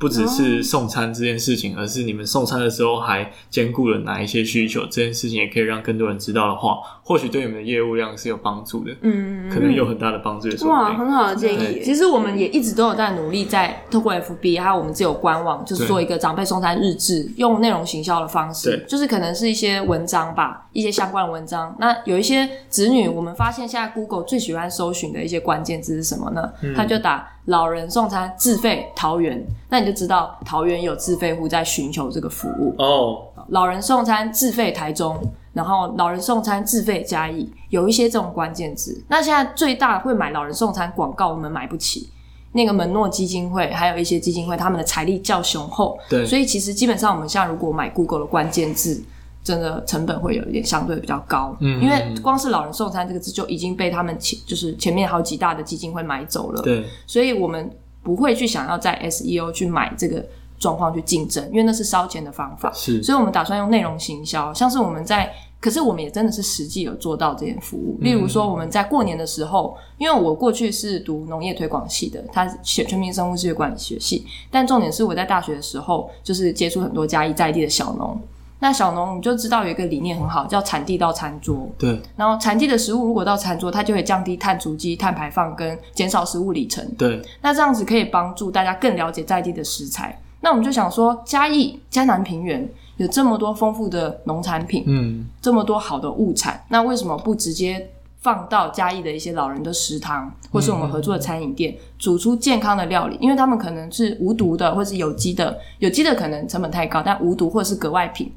不只是送餐这件事情，而是你们送餐的时候还兼顾了哪一些需求，这件事情也可以让更多人知道的话，或许对你们的业务量是有帮助的，嗯，可能有很大的帮助的。哇，很好的建议。其实我们也一直都有在努力，在透过 FB 还有我们自有官网，就是做一个长辈送餐日志，用内容行销的方式，就是可能是一些文章吧，一些相关的文章。那有一些子女，我们发现现在 Google 最喜欢搜寻的一些关键字是什么呢？他就打。老人送餐自费桃园，那你就知道桃园有自费户在寻求这个服务哦。Oh. 老人送餐自费台中，然后老人送餐自费嘉义，有一些这种关键字。那现在最大会买老人送餐广告，我们买不起。那个门诺基金会还有一些基金会，他们的财力较雄厚，对，所以其实基本上我们现在如果买 Google 的关键字。真的成本会有一点相对比较高，嗯，因为光是老人送餐这个字就已经被他们前就是前面好几大的基金会买走了，对，所以我们不会去想要在 SEO 去买这个状况去竞争，因为那是烧钱的方法，是，所以我们打算用内容行销，像是我们在，可是我们也真的是实际有做到这件服务，例如说我们在过年的时候，因为我过去是读农业推广系的，他学全民生物系管理学系，但重点是我在大学的时候就是接触很多嘉义在地的小农。那小农你就知道有一个理念很好，叫产地到餐桌。对。然后产地的食物如果到餐桌，它就会降低碳足迹、碳排放跟减少食物里程。对。那这样子可以帮助大家更了解在地的食材。那我们就想说，嘉义嘉南平原有这么多丰富的农产品，嗯，这么多好的物产，那为什么不直接放到嘉义的一些老人的食堂，或是我们合作的餐饮店，煮出健康的料理？因为他们可能是无毒的，或是有机的，有机的可能成本太高，但无毒或者是格外品。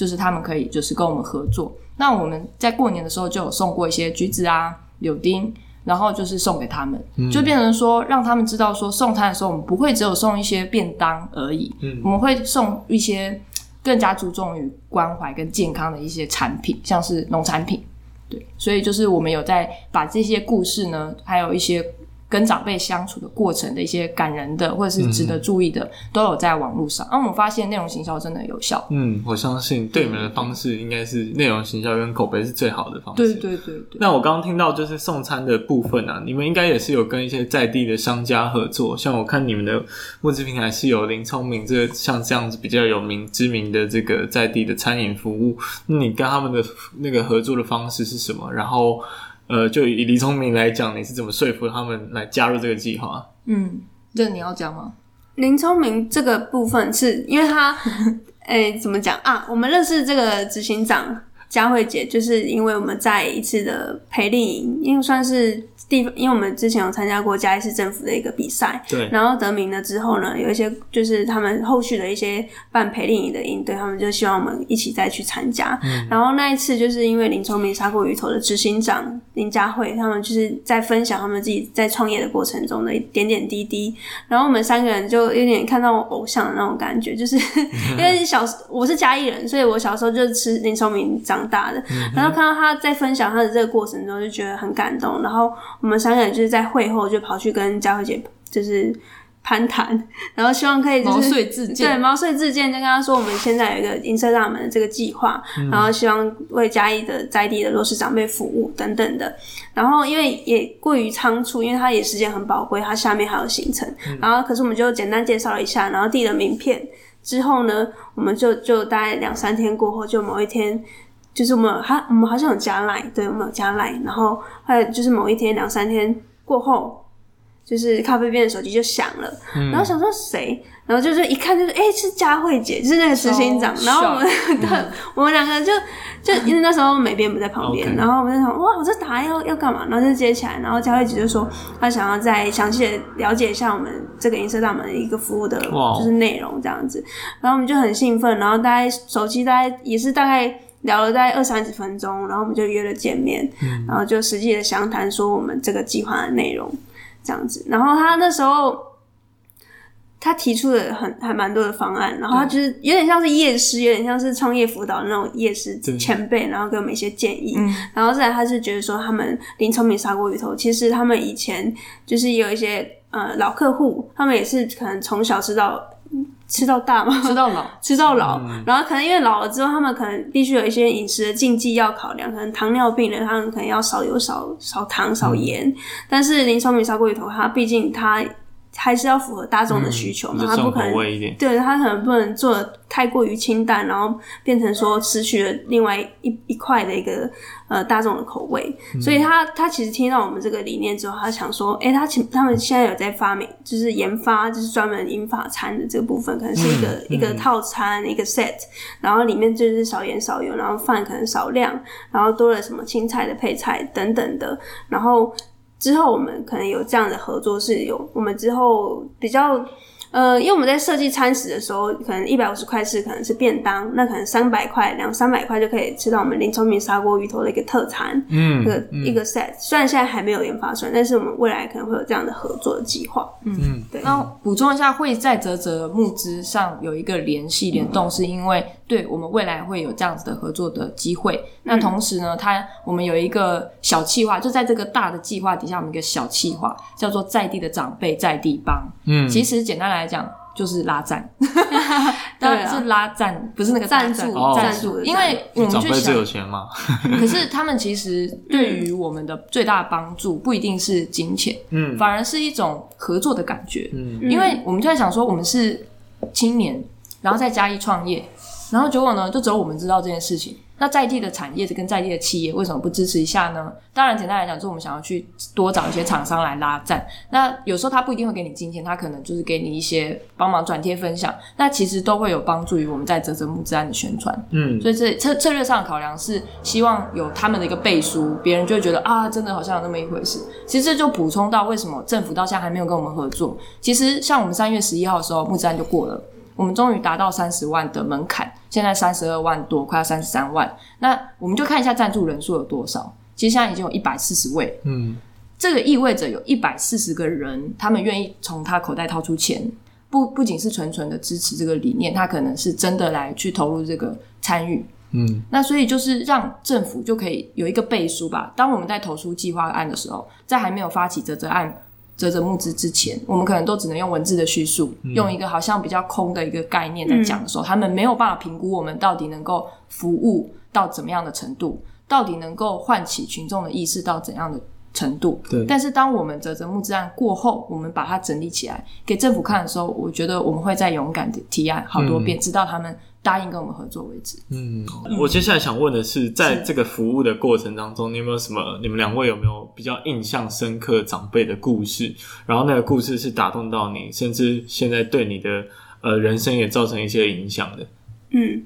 就是他们可以就是跟我们合作，那我们在过年的时候就有送过一些橘子啊、柳丁，然后就是送给他们，嗯、就变成说让他们知道说送餐的时候我们不会只有送一些便当而已，嗯、我们会送一些更加注重于关怀跟健康的一些产品，像是农产品，对，所以就是我们有在把这些故事呢，还有一些。跟长辈相处的过程的一些感人的或者是值得注意的，嗯、都有在网络上。然后我们发现内容行销真的有效。嗯，我相信对你们的方式应该是内容行销跟口碑是最好的方式。对对对对。那我刚刚听到就是送餐的部分啊，你们应该也是有跟一些在地的商家合作。像我看你们的募资平台是有林聪明这个像这样子比较有名知名的这个在地的餐饮服务。那你跟他们的那个合作的方式是什么？然后。呃，就以李聪明来讲，你是怎么说服他们来加入这个计划？嗯，这你要讲吗？林聪明这个部分是因为他，哎、欸，怎么讲啊？我们认识这个执行长佳慧姐，就是因为我们在一次的培力营，因为算是。地方，因为我们之前有参加过嘉义市政府的一个比赛，对，然后得名了之后呢，有一些就是他们后续的一些办培力营的营队，他们就希望我们一起再去参加。嗯，然后那一次就是因为林聪明杀过鱼头的执行长林佳慧，他们就是在分享他们自己在创业的过程中的一点点滴滴，然后我们三个人就有点看到我偶像的那种感觉，就是 [LAUGHS] 因为小我是嘉义人，所以我小时候就是吃林聪明长大的，然后看到他在分享他的这个过程中，就觉得很感动，然后。我们三个人就是在会后就跑去跟佳慧姐就是攀谈，然后希望可以就是毛遂自荐，对，毛遂自荐，就跟他说我们现在有一个银色大门的这个计划，嗯、然后希望为嘉义的在地的弱势长辈服务等等的。然后因为也过于仓促，因为他也时间很宝贵，他下面还有行程。嗯、然后可是我们就简单介绍了一下，然后递了名片之后呢，我们就就大概两三天过后，就某一天。就是我们还我们好像有加 Line，对，我们有加 Line，然后后来就是某一天两三天过后，就是咖啡店的手机就响了，嗯、然后想说谁，然后就是一看就是哎、欸、是佳慧姐，就是那个执行长，然后我们 [LAUGHS] 对，我们两个就就因为那时候美编不在旁边然后我们就想哇我这打要要干嘛，然后就接起来，然后佳慧姐就说她想要再详细的了解一下我们这个银色大门的一个服务的就是内容这样子，然后我们就很兴奋，然后大概手机大概也是大概。聊了大概二三十分钟，然后我们就约了见面，嗯、然后就实际的详谈说我们这个计划的内容，这样子。然后他那时候他提出了很还蛮多的方案，然后他就是有点像是夜师，有点像是创业辅导的那种夜师前辈，然后给我们一些建议。嗯、然后再来他是觉得说他们林聪明砂锅鱼头，其实他们以前就是有一些呃老客户，他们也是可能从小吃到。吃到大吗？吃到老，[LAUGHS] 吃到老。嗯、然后可能因为老了之后，他们可能必须有一些饮食的禁忌要考量。可能糖尿病人，他们可能要少油、少少糖、少盐。嗯、但是林聪明砂锅鱼头，他毕竟他还是要符合大众的需求嘛，嗯、他不可能对他可能不能做的太过于清淡，然后变成说失去了另外一一块的一个呃大众的口味。嗯、所以他他其实听到我们这个理念之后，他想说，哎、欸，他其他们现在有在发明，就是研发就是专门银发餐的这个部分，可能是一个、嗯、一个套餐、嗯、一个 set，然后里面就是少盐少油，然后饭可能少量，然后多了什么青菜的配菜等等的，然后。之后我们可能有这样的合作，是有我们之后比较。呃，因为我们在设计餐食的时候，可能一百五十块是可能是便当，那可能三百块、两三百块就可以吃到我们林聪明砂锅鱼头的一个特产，嗯，一个、嗯、一个 set。虽然现在还没有研发出来，但是我们未来可能会有这样的合作的计划。嗯，对。那补充一下，会在泽泽募资上有一个联系联动，是因为对我们未来会有这样子的合作的机会。嗯、那同时呢，它我们有一个小计划，就在这个大的计划底下，我们一个小计划叫做在地的长辈在地帮。嗯，其实简单来讲。就是拉赞，[LAUGHS] 当然是拉赞，不是那个赞助赞助。因为我们去想，长辈最有钱嘛。可是他们其实对于我们的最大的帮助不一定是金钱，嗯，反而是一种合作的感觉。嗯，因为我们就在想说，我们是青年，然后在嘉义创业，然后结果呢，就只有我们知道这件事情。那在地的产业跟在地的企业为什么不支持一下呢？当然，简单来讲，就是我们想要去多找一些厂商来拉赞。那有时候他不一定会给你金钱，他可能就是给你一些帮忙转贴分享。那其实都会有帮助于我们在泽泽木之案的宣传。嗯，所以这策策略上的考量是希望有他们的一个背书，别人就会觉得啊，真的好像有那么一回事。其实这就补充到为什么政府到现在还没有跟我们合作。其实像我们三月十一号的时候，木之案就过了。我们终于达到三十万的门槛，现在三十二万多，快要三十三万。那我们就看一下赞助人数有多少。其实现在已经有一百四十位，嗯，这个意味着有一百四十个人，他们愿意从他口袋掏出钱，不不仅是纯纯的支持这个理念，他可能是真的来去投入这个参与，嗯。那所以就是让政府就可以有一个背书吧。当我们在投出计划案的时候，在还没有发起啧啧案。啧啧募资之前，我们可能都只能用文字的叙述，嗯、用一个好像比较空的一个概念在讲的时候，嗯、他们没有办法评估我们到底能够服务到怎么样的程度，到底能够唤起群众的意识到怎样的程度。对。但是当我们啧啧募资案过后，我们把它整理起来给政府看的时候，我觉得我们会再勇敢的提案好多遍，嗯、直到他们。答应跟我们合作为止。嗯，我接下来想问的是，在这个服务的过程当中，你有没有什么？你们两位有没有比较印象深刻长辈的故事？然后那个故事是打动到你，甚至现在对你的呃人生也造成一些影响的？嗯，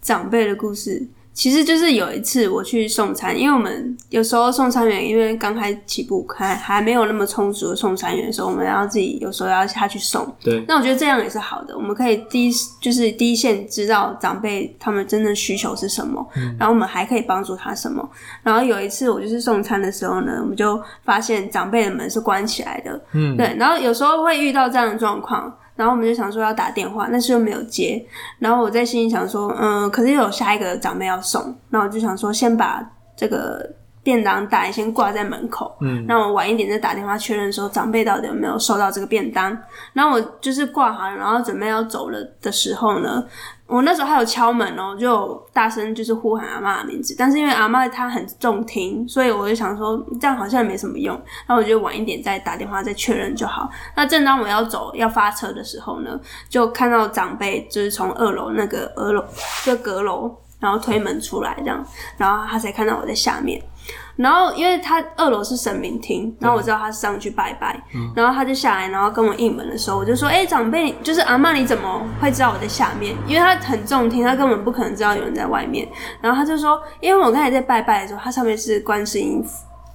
长辈的故事。其实就是有一次我去送餐，因为我们有时候送餐员因为刚开起步，还还没有那么充足的送餐员的时候，我们要自己有时候要下去送。对，那我觉得这样也是好的，我们可以第一就是第一线知道长辈他们真正需求是什么，嗯，然后我们还可以帮助他什么。然后有一次我就是送餐的时候呢，我们就发现长辈的门是关起来的，嗯，对，然后有时候会遇到这样的状况。然后我们就想说要打电话，但是又没有接。然后我在心里想说，嗯，可是又有下一个长辈要送，那我就想说先把这个便当袋先挂在门口，嗯，那我晚一点再打电话确认说长辈到底有没有收到这个便当。然后我就是挂好了，然后准备要走了的时候呢。我那时候还有敲门哦，就大声就是呼喊阿嬷的名字，但是因为阿嬷她很重听，所以我就想说这样好像也没什么用，那我就晚一点再打电话再确认就好。那正当我要走要发车的时候呢，就看到长辈就是从二楼那个二楼就阁楼，然后推门出来这样，然后他才看到我在下面。然后，因为他二楼是神明厅，然后我知道他是上去拜拜，嗯、然后他就下来，然后跟我应门的时候，我就说：“哎、欸，长辈，就是阿妈，你怎么会知道我在下面？因为他很重听，他根本不可能知道有人在外面。”然后他就说：“因为我刚才在拜拜的时候，他上面是观世音。”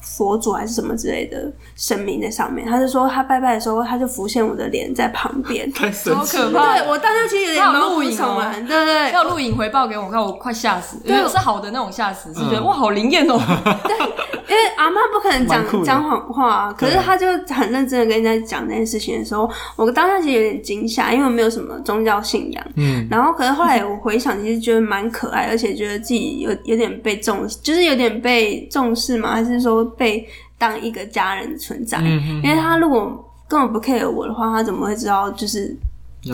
佛祖还是什么之类的神明在上面，他就说他拜拜的时候，他就浮现我的脸在旁边，[LAUGHS] 太神奇了。好可怕！对，我当时其实有点录影哦，对对对，要录影回报给我看，我快吓死。对，是好的那种吓死，是觉得哇好灵验哦。[LAUGHS] 对，因为阿妈不可能讲 [LAUGHS] 讲谎话，可是他就很认真的跟人家讲那件事情的时候，我当下其实有点惊吓，因为我没有什么宗教信仰。嗯，然后可是后来我回想，其实觉得蛮可爱，而且觉得自己有有点被重视，就是有点被重视嘛，还是说？被当一个家人存在，因为他如果根本不 care 我的话，他怎么会知道？就是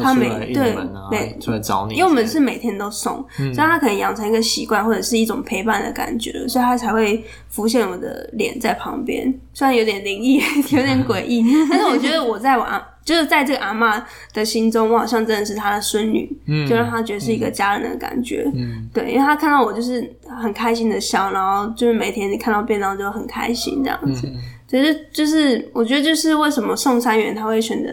他每对每出来找你，因为我们是每天都送，嗯、所以他可能养成一个习惯，或者是一种陪伴的感觉，所以他才会浮现我的脸在旁边。虽然有点灵异，[LAUGHS] 有点诡异，[LAUGHS] [LAUGHS] 但是我觉得我在我就是在这个阿妈的心中，我好像真的是她的孙女，嗯，就让她觉得是一个家人的感觉，嗯，对，因为她看到我就是很开心的笑，然后就是每天你看到便当就很开心这样子，其实、嗯、就是我觉得就是为什么送餐员他会选择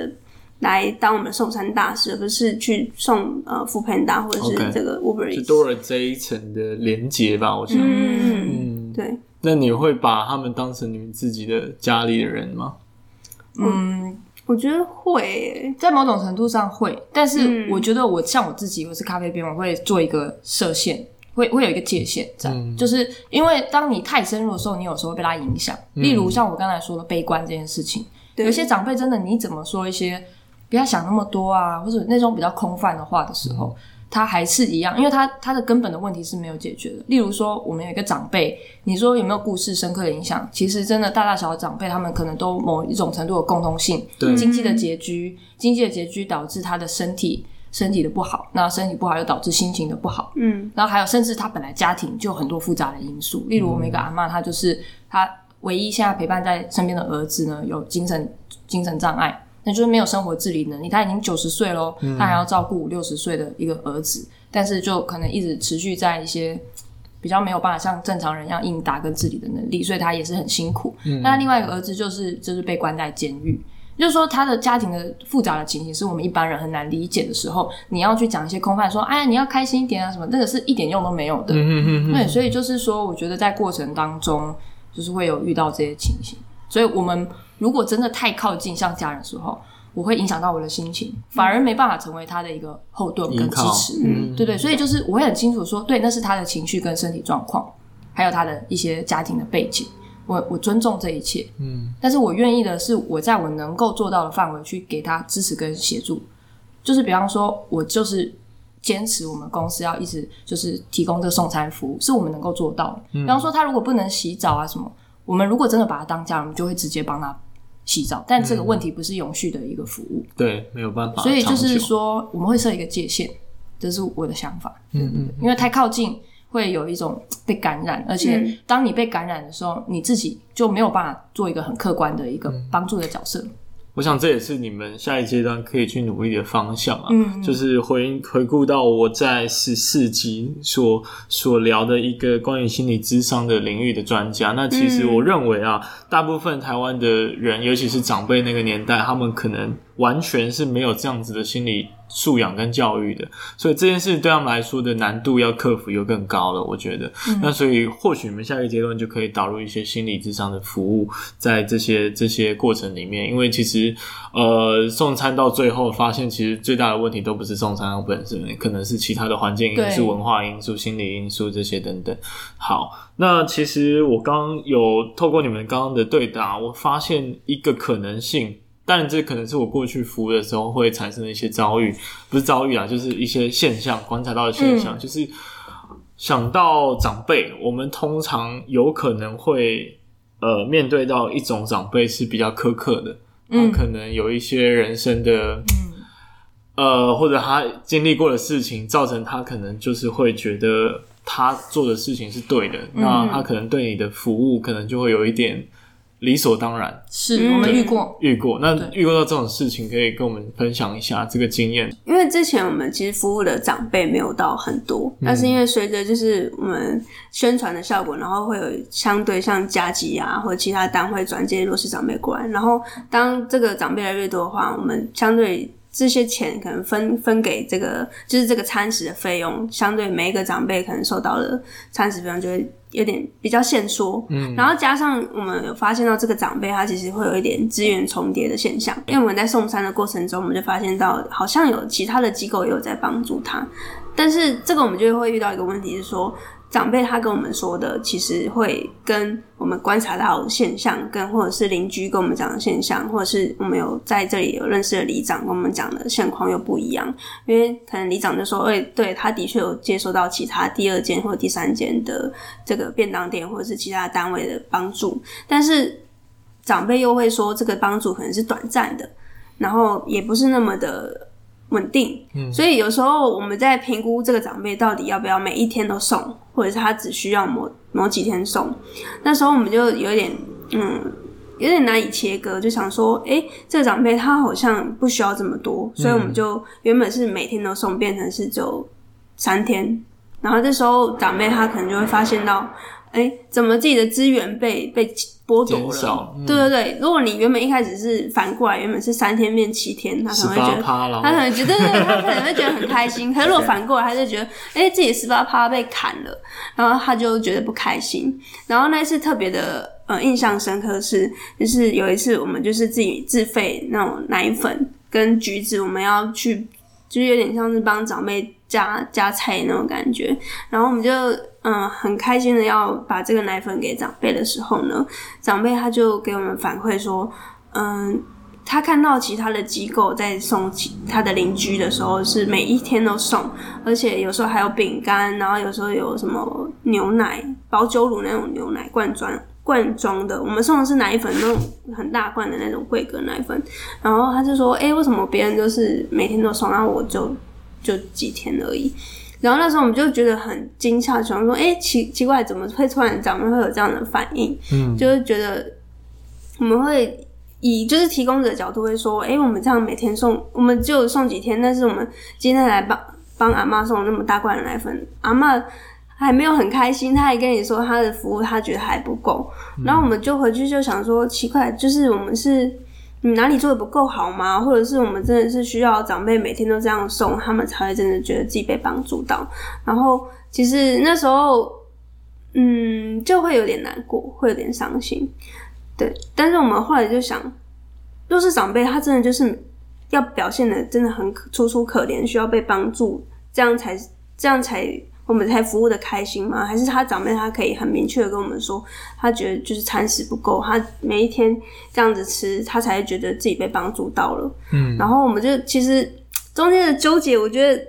来当我们的送餐大使，而不是去送呃 foodpanda 或者是这个 Uber 就多了这一层的连接吧，我想，嗯嗯，对。那你会把他们当成你们自己的家里的人吗？嗯。我觉得会，在某种程度上会，但是我觉得我像我自己，我是咖啡边，我会做一个设限，会会有一个界限在，嗯、就是因为当你太深入的时候，你有时候会被他影响。例如像我刚才说的悲观这件事情，嗯、有些长辈真的，你怎么说一些不要想那么多啊，或者那种比较空泛的话的时候。嗯他还是一样，因为他他的根本的问题是没有解决的。例如说，我们有一个长辈，你说有没有故事深刻的影响？其实真的大大小小长辈，他们可能都某一种程度的共通性。对，经济的拮据，经济的拮据导致他的身体身体的不好，那身体不好又导致心情的不好。嗯，然后还有甚至他本来家庭就有很多复杂的因素。例如我们一个阿嬷，她就是她唯一现在陪伴在身边的儿子呢，有精神精神障碍。那就是没有生活自理能力，他已经九十岁喽，他还要照顾五六十岁的一个儿子，嗯、但是就可能一直持续在一些比较没有办法像正常人一样应答跟自理的能力，所以他也是很辛苦。嗯、那他另外一个儿子就是就是被关在监狱，就是说他的家庭的复杂的情形是我们一般人很难理解的时候，你要去讲一些空泛说，哎呀你要开心一点啊什么，那个是一点用都没有的。嗯、对，所以就是说，我觉得在过程当中就是会有遇到这些情形，所以我们。如果真的太靠近像家人的时候，我会影响到我的心情，反而没办法成为他的一个后盾跟支持。嗯，对对，所以就是我会很清楚说，对，那是他的情绪跟身体状况，还有他的一些家庭的背景，我我尊重这一切。嗯，但是我愿意的是，我在我能够做到的范围去给他支持跟协助。就是比方说，我就是坚持我们公司要一直就是提供这个送餐服务，是我们能够做到的。比方说，他如果不能洗澡啊什么。我们如果真的把他当家人，我们就会直接帮他洗澡。但这个问题不是永续的一个服务，嗯、对，没有办法。所以就是说，我们会设一个界限，这是我的想法。嗯嗯，因为太靠近会有一种被感染，而且当你被感染的时候，你自己就没有办法做一个很客观的一个帮助的角色。我想这也是你们下一阶段可以去努力的方向啊，嗯，就是回回顾到我在十四集所所聊的一个关于心理智商的领域的专家。那其实我认为啊，大部分台湾的人，尤其是长辈那个年代，他们可能完全是没有这样子的心理。素养跟教育的，所以这件事对他们来说的难度要克服又更高了。我觉得，嗯、那所以或许你们下一个阶段就可以导入一些心理咨商的服务在这些这些过程里面，因为其实呃送餐到最后发现，其实最大的问题都不是送餐本身，可能是其他的环境因素、文化因素、心理因素这些等等。好，那其实我刚刚有透过你们刚刚的对答，我发现一个可能性。当然，这可能是我过去服务的时候会产生的一些遭遇，不是遭遇啊，就是一些现象，观察到的现象，嗯、就是想到长辈，我们通常有可能会呃面对到一种长辈是比较苛刻的，嗯，可能有一些人生的，嗯，呃，或者他经历过的事情，造成他可能就是会觉得他做的事情是对的，嗯、那他可能对你的服务可能就会有一点。理所当然，是我们遇过。遇过。那遇过到这种事情，可以跟我们分享一下这个经验。因为之前我们其实服务的长辈没有到很多，嗯、但是因为随着就是我们宣传的效果，然后会有相对像加急啊或者其他单位转接弱势长辈过来，然后当这个长辈越来越多的话，我们相对这些钱可能分分给这个就是这个餐食的费用，相对每一个长辈可能受到的餐食费用就会。有点比较限缩，嗯，然后加上我们有发现到这个长辈他其实会有一点资源重叠的现象，因为我们在送餐的过程中，我们就发现到好像有其他的机构也有在帮助他，但是这个我们就会遇到一个问题是说。长辈他跟我们说的，其实会跟我们观察到现象，跟或者是邻居跟我们讲的现象，或者是我们有在这里有认识的里长跟我们讲的现况又不一样。因为可能里长就说，哎，对，他的确有接收到其他第二间或第三间的这个便当店或者是其他单位的帮助，但是长辈又会说，这个帮助可能是短暂的，然后也不是那么的。稳定，嗯，所以有时候我们在评估这个长辈到底要不要每一天都送，或者是他只需要某某几天送，那时候我们就有点，嗯，有点难以切割，就想说，哎、欸，这个长辈他好像不需要这么多，所以我们就原本是每天都送，变成是只有三天。然后这时候长辈他可能就会发现到，哎、欸，怎么自己的资源被被剥夺了？嗯、对对对，如果你原本一开始是反过来，原本是三天变七天，他可能会觉得，他可能觉得，他可能会觉得很开心。[LAUGHS] 可是如果反过来，他就觉得，哎、欸，自己十八趴被砍了，然后他就觉得不开心。然后那次特别的。呃，印象深刻是，就是有一次我们就是自己自费那种奶粉跟橘子，我们要去，就是有点像是帮长辈加加菜那种感觉。然后我们就嗯、很开心的要把这个奶粉给长辈的时候呢，长辈他就给我们反馈说，嗯、他看到其他的机构在送其他的邻居的时候是每一天都送，而且有时候还有饼干，然后有时候有什么牛奶、保久乳那种牛奶罐装。罐装的，我们送的是奶粉，那种很大罐的那种桂格奶粉。然后他就说：“哎、为什么别人都是每天都送，然后我就就几天而已？”然后那时候我们就觉得很惊吓，想说：“哎、欸，奇奇怪，怎么会突然咱们会有这样的反应？”嗯，就是觉得我们会以就是提供者的角度会说：“哎、欸，我们这样每天送，我们就送几天，但是我们今天来帮帮阿妈送那么大罐的奶粉，阿妈。”还没有很开心，他还跟你说他的服务他觉得还不够，嗯、然后我们就回去就想说奇怪，就是我们是你哪里做的不够好吗？或者是我们真的是需要长辈每天都这样送，他们才会真的觉得自己被帮助到。然后其实那时候，嗯，就会有点难过，会有点伤心，对。但是我们后来就想，若是长辈他真的就是要表现的真的很楚楚可怜，需要被帮助，这样才这样才。我们才服务的开心吗？还是他长辈他可以很明确的跟我们说，他觉得就是餐食不够，他每一天这样子吃，他才会觉得自己被帮助到了。嗯，然后我们就其实中间的纠结，我觉得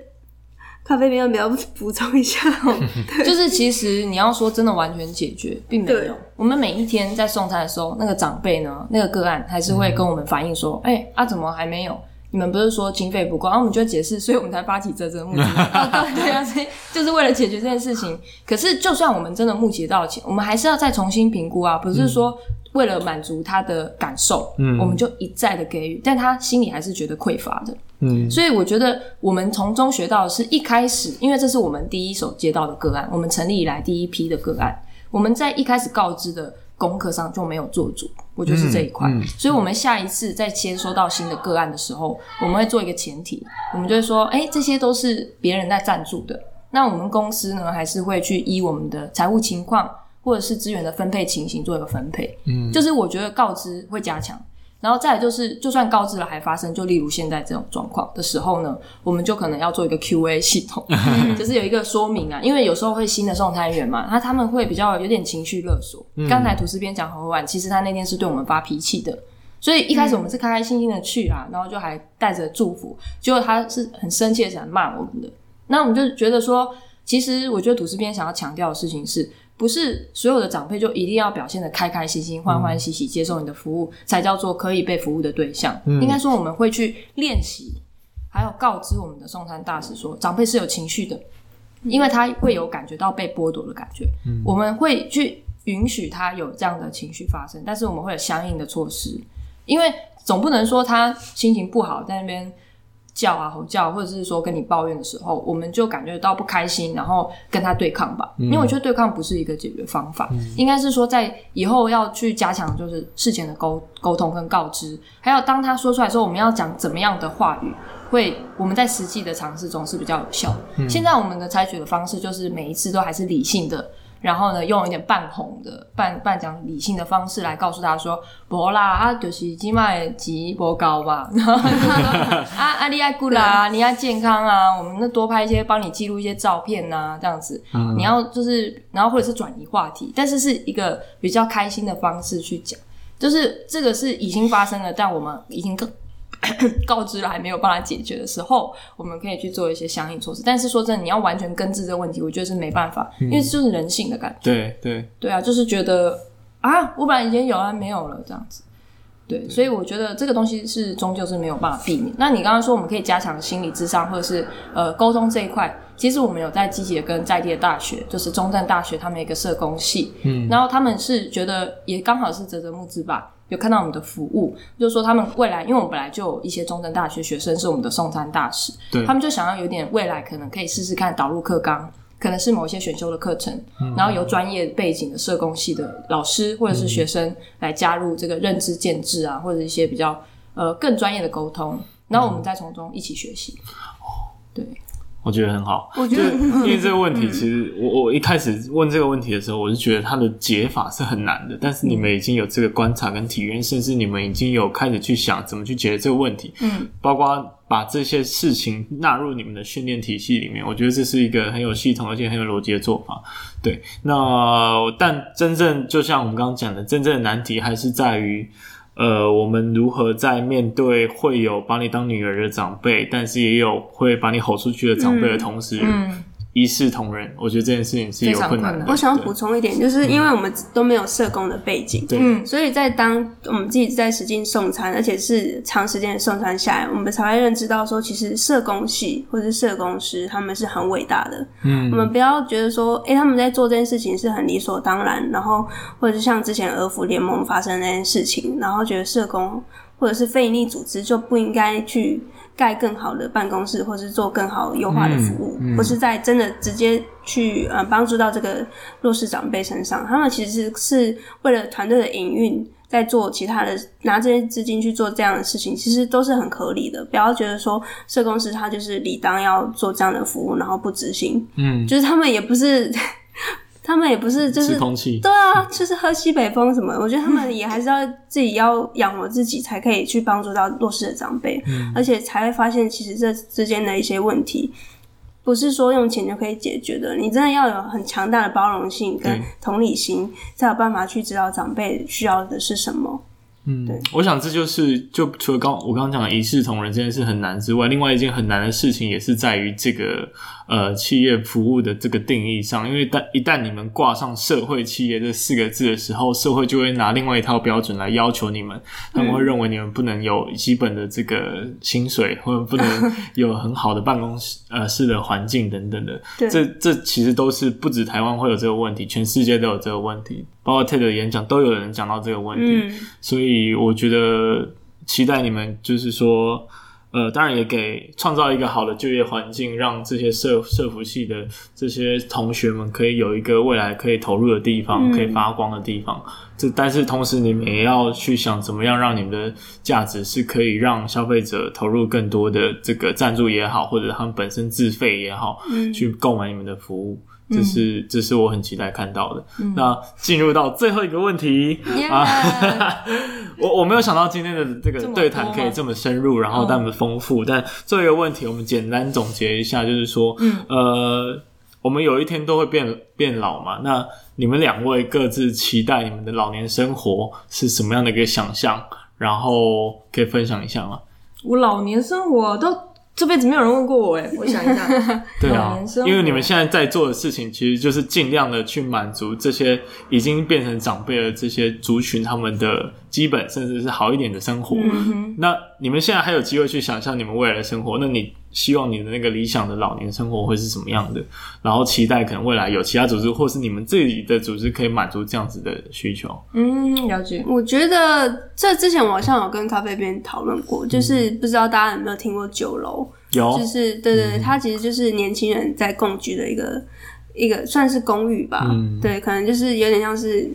咖啡边要不要补充一下？[LAUGHS] 就是其实你要说真的完全解决，并没有。我们每一天在送餐的时候，那个长辈呢，那个个案还是会跟我们反映说：“哎、嗯欸，啊，怎么还没有？”你们不是说经费不够，然后我们就解释，[LAUGHS] 所以我们才发起这个募资。[LAUGHS] 对啊，所以就是为了解决这件事情。可是，就算我们真的募集到钱，我们还是要再重新评估啊！不是说为了满足他的感受，嗯，我们就一再的给予，但他心里还是觉得匮乏的。嗯，所以我觉得我们从中学到的是一开始，因为这是我们第一手接到的个案，我们成立以来第一批的个案，我们在一开始告知的。功课上就没有做足，我觉得是这一块，嗯嗯、所以我们下一次再接收到新的个案的时候，我们会做一个前提，我们就会说，哎、欸，这些都是别人在赞助的，那我们公司呢，还是会去依我们的财务情况或者是资源的分配情形做一个分配，嗯，就是我觉得告知会加强。然后再来就是，就算告知了还发生，就例如现在这种状况的时候呢，我们就可能要做一个 QA 系统，就是有一个说明啊，因为有时候会新的送餐员嘛，他他们会比较有点情绪勒索。刚才吐司边讲很晚，其实他那天是对我们发脾气的，所以一开始我们是开开心心的去啊，然后就还带着祝福，结果他是很生气的想骂我们的，那我们就觉得说，其实我觉得土司边想要强调的事情是。不是所有的长辈就一定要表现的开开心心、欢欢喜喜接受你的服务，嗯、才叫做可以被服务的对象。嗯、应该说，我们会去练习，还有告知我们的送餐大使说，长辈是有情绪的，因为他会有感觉到被剥夺的感觉。嗯、我们会去允许他有这样的情绪发生，但是我们会有相应的措施，因为总不能说他心情不好在那边。叫啊吼叫，或者是说跟你抱怨的时候，我们就感觉到不开心，然后跟他对抗吧。嗯、因为我觉得对抗不是一个解决方法，嗯、应该是说在以后要去加强，就是事前的沟沟通跟告知，还有当他说出来说我们要讲怎么样的话语，会我们在实际的尝试中是比较有效的。嗯、现在我们的采取的方式就是每一次都还是理性的。然后呢，用一点半哄的、半半讲理性的方式来告诉他说：“不啦，啊，就是今麦级不高吧？[LAUGHS] [LAUGHS] 啊啊，你爱顾啦，你要健康啊，我们那多拍一些，帮你记录一些照片呐、啊，这样子。嗯、你要就是，然后或者是转移话题，但是是一个比较开心的方式去讲，就是这个是已经发生了，但我们已经更。” [COUGHS] 告知了还没有办法解决的时候，我们可以去做一些相应措施。但是说真的，你要完全根治这个问题，我觉得是没办法，嗯、因为就是人性的感觉。对对对啊，就是觉得啊，我本来以前有，啊没有了这样子。对，对所以我觉得这个东西是终究是没有办法避免。那你刚刚说我们可以加强心理智商或者是呃沟通这一块，其实我们有在积极的跟在地的大学，就是中正大学他们一个社工系，嗯，然后他们是觉得也刚好是泽泽木之吧。有看到我们的服务，就是说他们未来，因为我们本来就有一些中正大学学生是我们的送餐大使，对，他们就想要有点未来可能可以试试看导入课纲，可能是某一些选修的课程，嗯、然后由专业背景的社工系的老师或者是学生来加入这个认知建制啊，或者一些比较呃更专业的沟通，然后我们再从中一起学习。哦、嗯，对。我觉得很好，我觉得 [LAUGHS] 因为这个问题，其实我我一开始问这个问题的时候，我是觉得它的解法是很难的。但是你们已经有这个观察跟体验，甚至你们已经有开始去想怎么去解决这个问题，嗯，包括把这些事情纳入你们的训练体系里面，我觉得这是一个很有系统而且很有逻辑的做法。对，那但真正就像我们刚刚讲的，真正的难题还是在于。呃，我们如何在面对会有把你当女儿的长辈，但是也有会把你吼出去的长辈的同时，嗯嗯一视同仁，我觉得这件事情是有困难的。我想要补充一点，就是因为我们都没有社工的背景，嗯，所以在当我们自己在实际送餐，而且是长时间的送餐下来，我们才会认知到说，其实社工系或者是社工师他们是很伟大的。嗯，我们不要觉得说，哎、欸，他们在做这件事情是很理所当然，然后或者是像之前俄福联盟发生那件事情，然后觉得社工或者是非营利组织就不应该去。盖更好的办公室，或是做更好优化的服务，嗯嗯、或是在真的直接去呃帮助到这个弱势长辈身上，他们其实是为了团队的营运，在做其他的拿这些资金去做这样的事情，其实都是很合理的。不要觉得说社工师他就是理当要做这样的服务，然后不执行，嗯，就是他们也不是。他们也不是就是对啊，就是喝西北风什么。[LAUGHS] 我觉得他们也还是要自己要养活自己，才可以去帮助到弱势的长辈，嗯、而且才会发现其实这之间的一些问题，不是说用钱就可以解决的。你真的要有很强大的包容性跟同理心，才有办法去知道长辈需要的是什么。嗯，对，我想这就是就除了刚我刚刚讲的一视同仁这件事很难之外，另外一件很难的事情也是在于这个呃企业服务的这个定义上，因为但一旦你们挂上社会企业这四个字的时候，社会就会拿另外一套标准来要求你们，他们会认为你们不能有基本的这个薪水，或者不能 [LAUGHS] 有很好的办公室呃室的环境等等的。对，这这其实都是不止台湾会有这个问题，全世界都有这个问题。包括 TED 的演讲都有人讲到这个问题，嗯、所以我觉得期待你们就是说，呃，当然也给创造一个好的就业环境，让这些社社服系的这些同学们可以有一个未来可以投入的地方，嗯、可以发光的地方。这但是同时你们也要去想怎么样让你们的价值是可以让消费者投入更多的这个赞助也好，或者他们本身自费也好，嗯、去购买你们的服务。这是这是我很期待看到的。嗯、那进入到最后一个问题.啊，我我没有想到今天的这个对谈可以这么深入，然后那么丰富。哦、但最后一个问题，我们简单总结一下，就是说，嗯、呃，我们有一天都会变变老嘛？那你们两位各自期待你们的老年生活是什么样的一个想象？然后可以分享一下吗？我老年生活都。这辈子没有人问过我哎，我想一下。[LAUGHS] 对啊，因为你们现在在做的事情，其实就是尽量的去满足这些已经变成长辈的这些族群他们的基本，甚至是好一点的生活。嗯。那你们现在还有机会去想象你们未来的生活，那你希望你的那个理想的老年生活会是什么样的？然后期待可能未来有其他组织，或是你们自己的组织可以满足这样子的需求。嗯，了解。我觉得这之前我好像有跟咖啡边讨论过，就是不知道大家有没有听过酒楼？有，就是对对，它其实就是年轻人在共居的一个一个算是公寓吧。嗯，对，可能就是有点像是。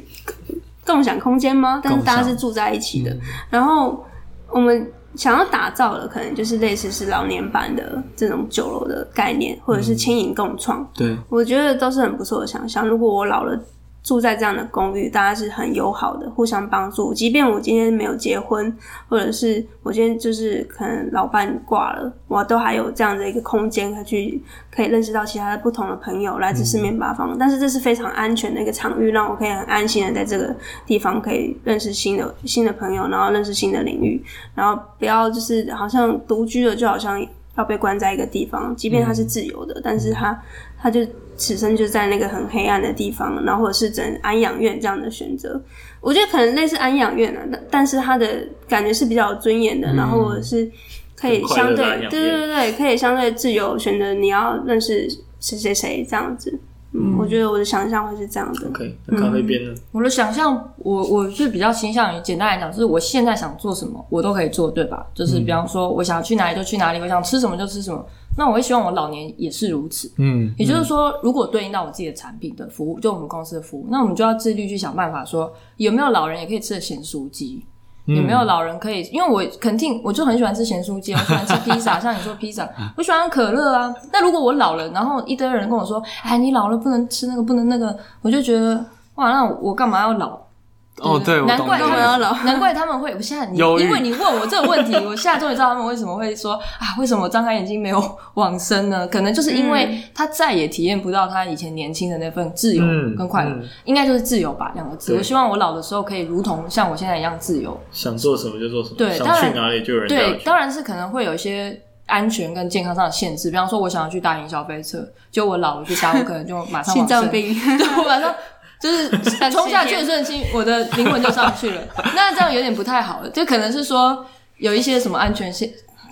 共享空间吗？但是大家是住在一起的。嗯、然后我们想要打造的，可能就是类似是老年版的这种酒楼的概念，或者是轻盈共创。对，我觉得都是很不错的想象。如果我老了。住在这样的公寓，大家是很友好的，互相帮助。即便我今天没有结婚，或者是我今天就是可能老伴挂了，我都还有这样的一个空间，可以去可以认识到其他的不同的朋友，来自四面八方。嗯、但是这是非常安全的一个场域，让我可以很安心的在这个地方可以认识新的新的朋友，然后认识新的领域，然后不要就是好像独居了，就好像要被关在一个地方。即便他是自由的，嗯、但是他他就。此生就在那个很黑暗的地方，然后或者是整安养院这样的选择，我觉得可能类似安养院啊，但但是它的感觉是比较有尊严的，嗯、然后或者是可以相对对对对，可以相对自由选择你要认识谁谁谁这样子。嗯，我觉得我的想象会是这样的。OK，那咖啡边呢？我的想象，我我是比较倾向于简单来讲，就是我现在想做什么，我都可以做，对吧？就是比方说，我想去哪里就去哪里，我想吃什么就吃什么。那我会希望我老年也是如此。嗯，也就是说，如果对应到我自己的产品的服务，就我们公司的服务，那我们就要自律去想办法，说有没有老人也可以吃的咸酥鸡。有没有老人可以？因为我肯定，我就很喜欢吃咸酥鸡，我喜欢吃披萨，[LAUGHS] 像你说披萨，我喜欢可乐啊。那如果我老了，然后一堆人跟我说：“哎，你老了不能吃那个，不能那个。”我就觉得哇，那我干嘛要老？哦，对，难怪他们要老，[LAUGHS] 难怪他们会。我现在你，因为你问我这个问题，我现在终于知道他们为什么会说啊，为什么张开眼睛没有往生呢？可能就是因为他再也体验不到他以前年轻的那份自由跟快乐，应该就是自由吧，两个字。我希望我老的时候可以如同像我现在一样自由，想做什么就做什么，对，想去哪里就有人。对，当然是可能会有一些安全跟健康上的限制，比方说我想要去搭云霄飞车，就我老了去搭，我可能就马上 [LAUGHS] 心脏病，[LAUGHS] 对，我马上。就是冲下去的瞬间，我的灵魂就上去了。[LAUGHS] 那这样有点不太好了，就可能是说有一些什么安全性，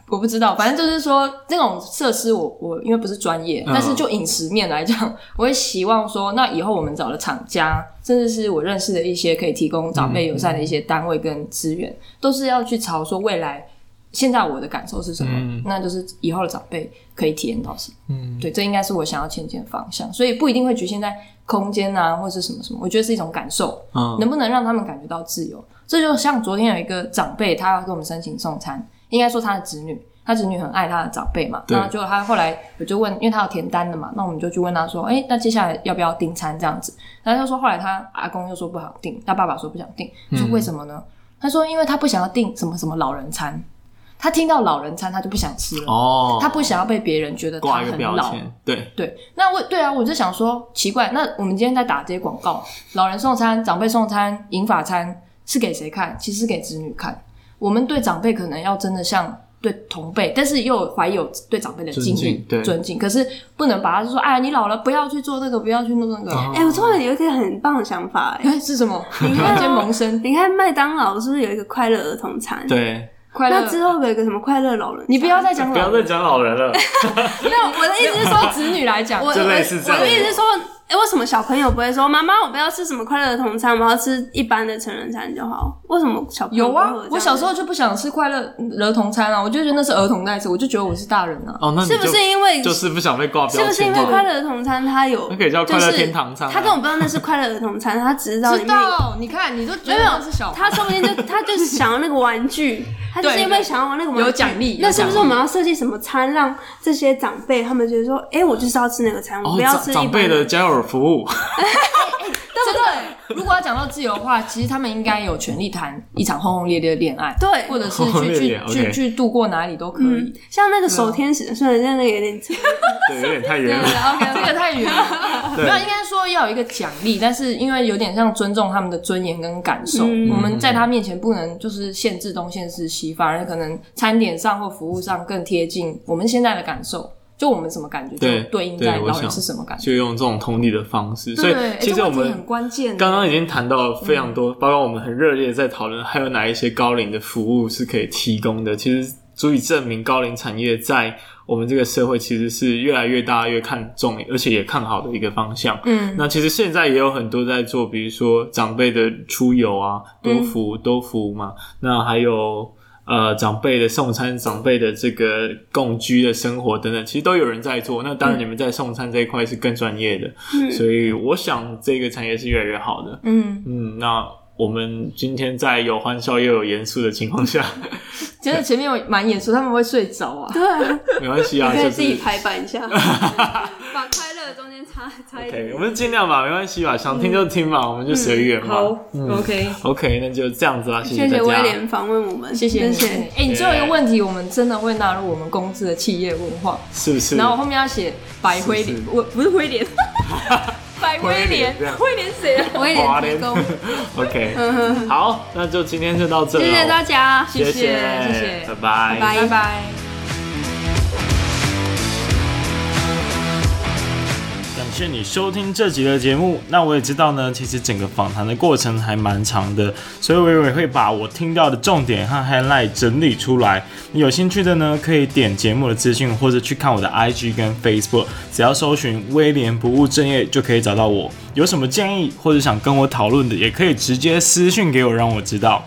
我不知道。反正就是说这种设施我，我我因为不是专业，但是就饮食面来讲，我会希望说，那以后我们找的厂家，甚至是我认识的一些可以提供长辈友善的一些单位跟资源，嗯、都是要去朝说未来。现在我的感受是什么？嗯、那就是以后的长辈可以体验到什么？嗯，对，这应该是我想要前进的方向，所以不一定会局限在空间啊，或者是什么什么。我觉得是一种感受，嗯，能不能让他们感觉到自由？这就像昨天有一个长辈，他要跟我们申请送餐，应该说他的子女，他子女很爱他的长辈嘛，那就他后来我就问，因为他要填单的嘛，那我们就去问他说，哎，那接下来要不要订餐这样子？然后他说后来他阿公又说不好订，他爸爸说不想订，说为什么呢？嗯、他说因为他不想要订什么什么老人餐。他听到老人餐，他就不想吃了。哦，他不想要被别人觉得他很老。对对，那我对啊，我就想说奇怪，那我们今天在打这些广告，老人送餐、长辈送餐、银发餐是给谁看？其实是给子女看。我们对长辈可能要真的像对同辈，但是又怀有对长辈的敬意、尊敬。可是不能把他就说，哎，你老了不要去做那个，不要去弄那个。哎，我突然有一个很棒的想法，哎，是什么？你看，先萌生。你看麦当劳是不是有一个快乐儿童餐？对。那之后有一个什么快乐老人？你不要再讲，不要再讲老人了。[LAUGHS] 没有，我的意思是说子女来讲，我的意思是说。哎，为什么小朋友不会说妈妈，我不要吃什么快乐的童餐，我要吃一般的成人餐就好？为什么小朋友有啊？我小时候就不想吃快乐儿童餐啊，我就觉得那是儿童在吃，我就觉得我是大人啊。哦，那是不是因为就是不想被挂标签？是不是因为快乐儿童餐它有？那可以叫快乐天堂餐。他根本不知道那是快乐儿童餐，他只知道。知道，你看，你都觉得那是小。他说不定就 [LAUGHS] 他就是想要那个玩具，他就是因为想要玩那个玩具有奖励。那是不是我们要设计什么餐，让这些长辈他们觉得说，哎，我就是要吃那个餐，我不要吃长辈的交友服务。对不对？如果要讲到自由的话，其实他们应该有权利谈一场轰轰烈烈的恋爱，对，或者是去去去去度过哪里都可以。像那个守天使，虽然现在那个有点，[LAUGHS] 对，有点太远了。OK，这个太远了。没有，应该说要有一个奖励，但是因为有点像尊重他们的尊严跟感受，我们在他面前不能就是限制东限制西，反而可能餐点上或服务上更贴近我们现在的感受。就我们什么感觉，就对应在老人是什么感觉，就用这种同理的方式。所以其实我们很关键，刚刚已经谈到了非常多，包括我们很热烈的在讨论，还有哪一些高龄的服务是可以提供的。其实足以证明高龄产业在我们这个社会其实是越来越大越看重，而且也看好的一个方向。嗯，那其实现在也有很多在做，比如说长辈的出游啊，多福多福嘛，那还有。呃，长辈的送餐，长辈的这个共居的生活等等，其实都有人在做。那当然，你们在送餐这一块是更专业的，嗯、所以我想这个产业是越来越好的。嗯嗯，那。我们今天在有欢笑又有严肃的情况下，真的前面有蛮严肃，他们会睡着啊。对，没关系啊，可以自己排版一下，[LAUGHS] 把快乐中间插插一点。我们尽量吧，没关系吧，想听就听嘛，我们就随缘嘛。好，OK OK，那就这样子啦。谢谢威廉访问我们，谢谢谢谢。哎，你最后一个问题，我们真的会纳入我们公司的企业文化，是不是？然后后面要写白灰脸，我不是灰脸。白威廉，威廉谁啊？威廉提供。[LAUGHS] OK，好，那就今天就到这里。谢谢大家，谢谢，谢谢，拜拜，拜拜。谢你收听这集的节目。那我也知道呢，其实整个访谈的过程还蛮长的，所以我也会把我听到的重点和 highlight 整理出来。你有兴趣的呢，可以点节目的资讯，或者去看我的 IG 跟 Facebook，只要搜寻威廉不务正业就可以找到我。有什么建议或者想跟我讨论的，也可以直接私讯给我，让我知道。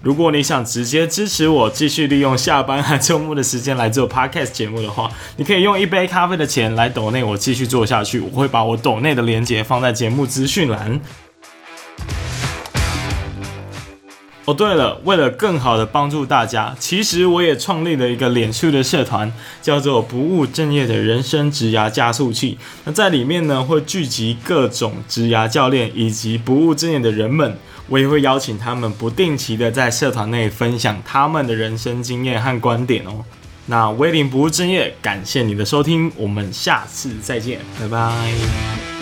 如果你想直接支持我，继续利用下班和周末的时间来做 Podcast 节目的话，你可以用一杯咖啡的钱来抖内我继续做下去。我会把我抖内的链接放在节目资讯栏。哦，对了，为了更好的帮助大家，其实我也创立了一个脸书的社团，叫做“不务正业的人生职涯加速器”。那在里面呢，会聚集各种职涯教练以及不务正业的人们。我也会邀请他们不定期的在社团内分享他们的人生经验和观点哦。那威廉不务正业，感谢你的收听，我们下次再见，拜拜。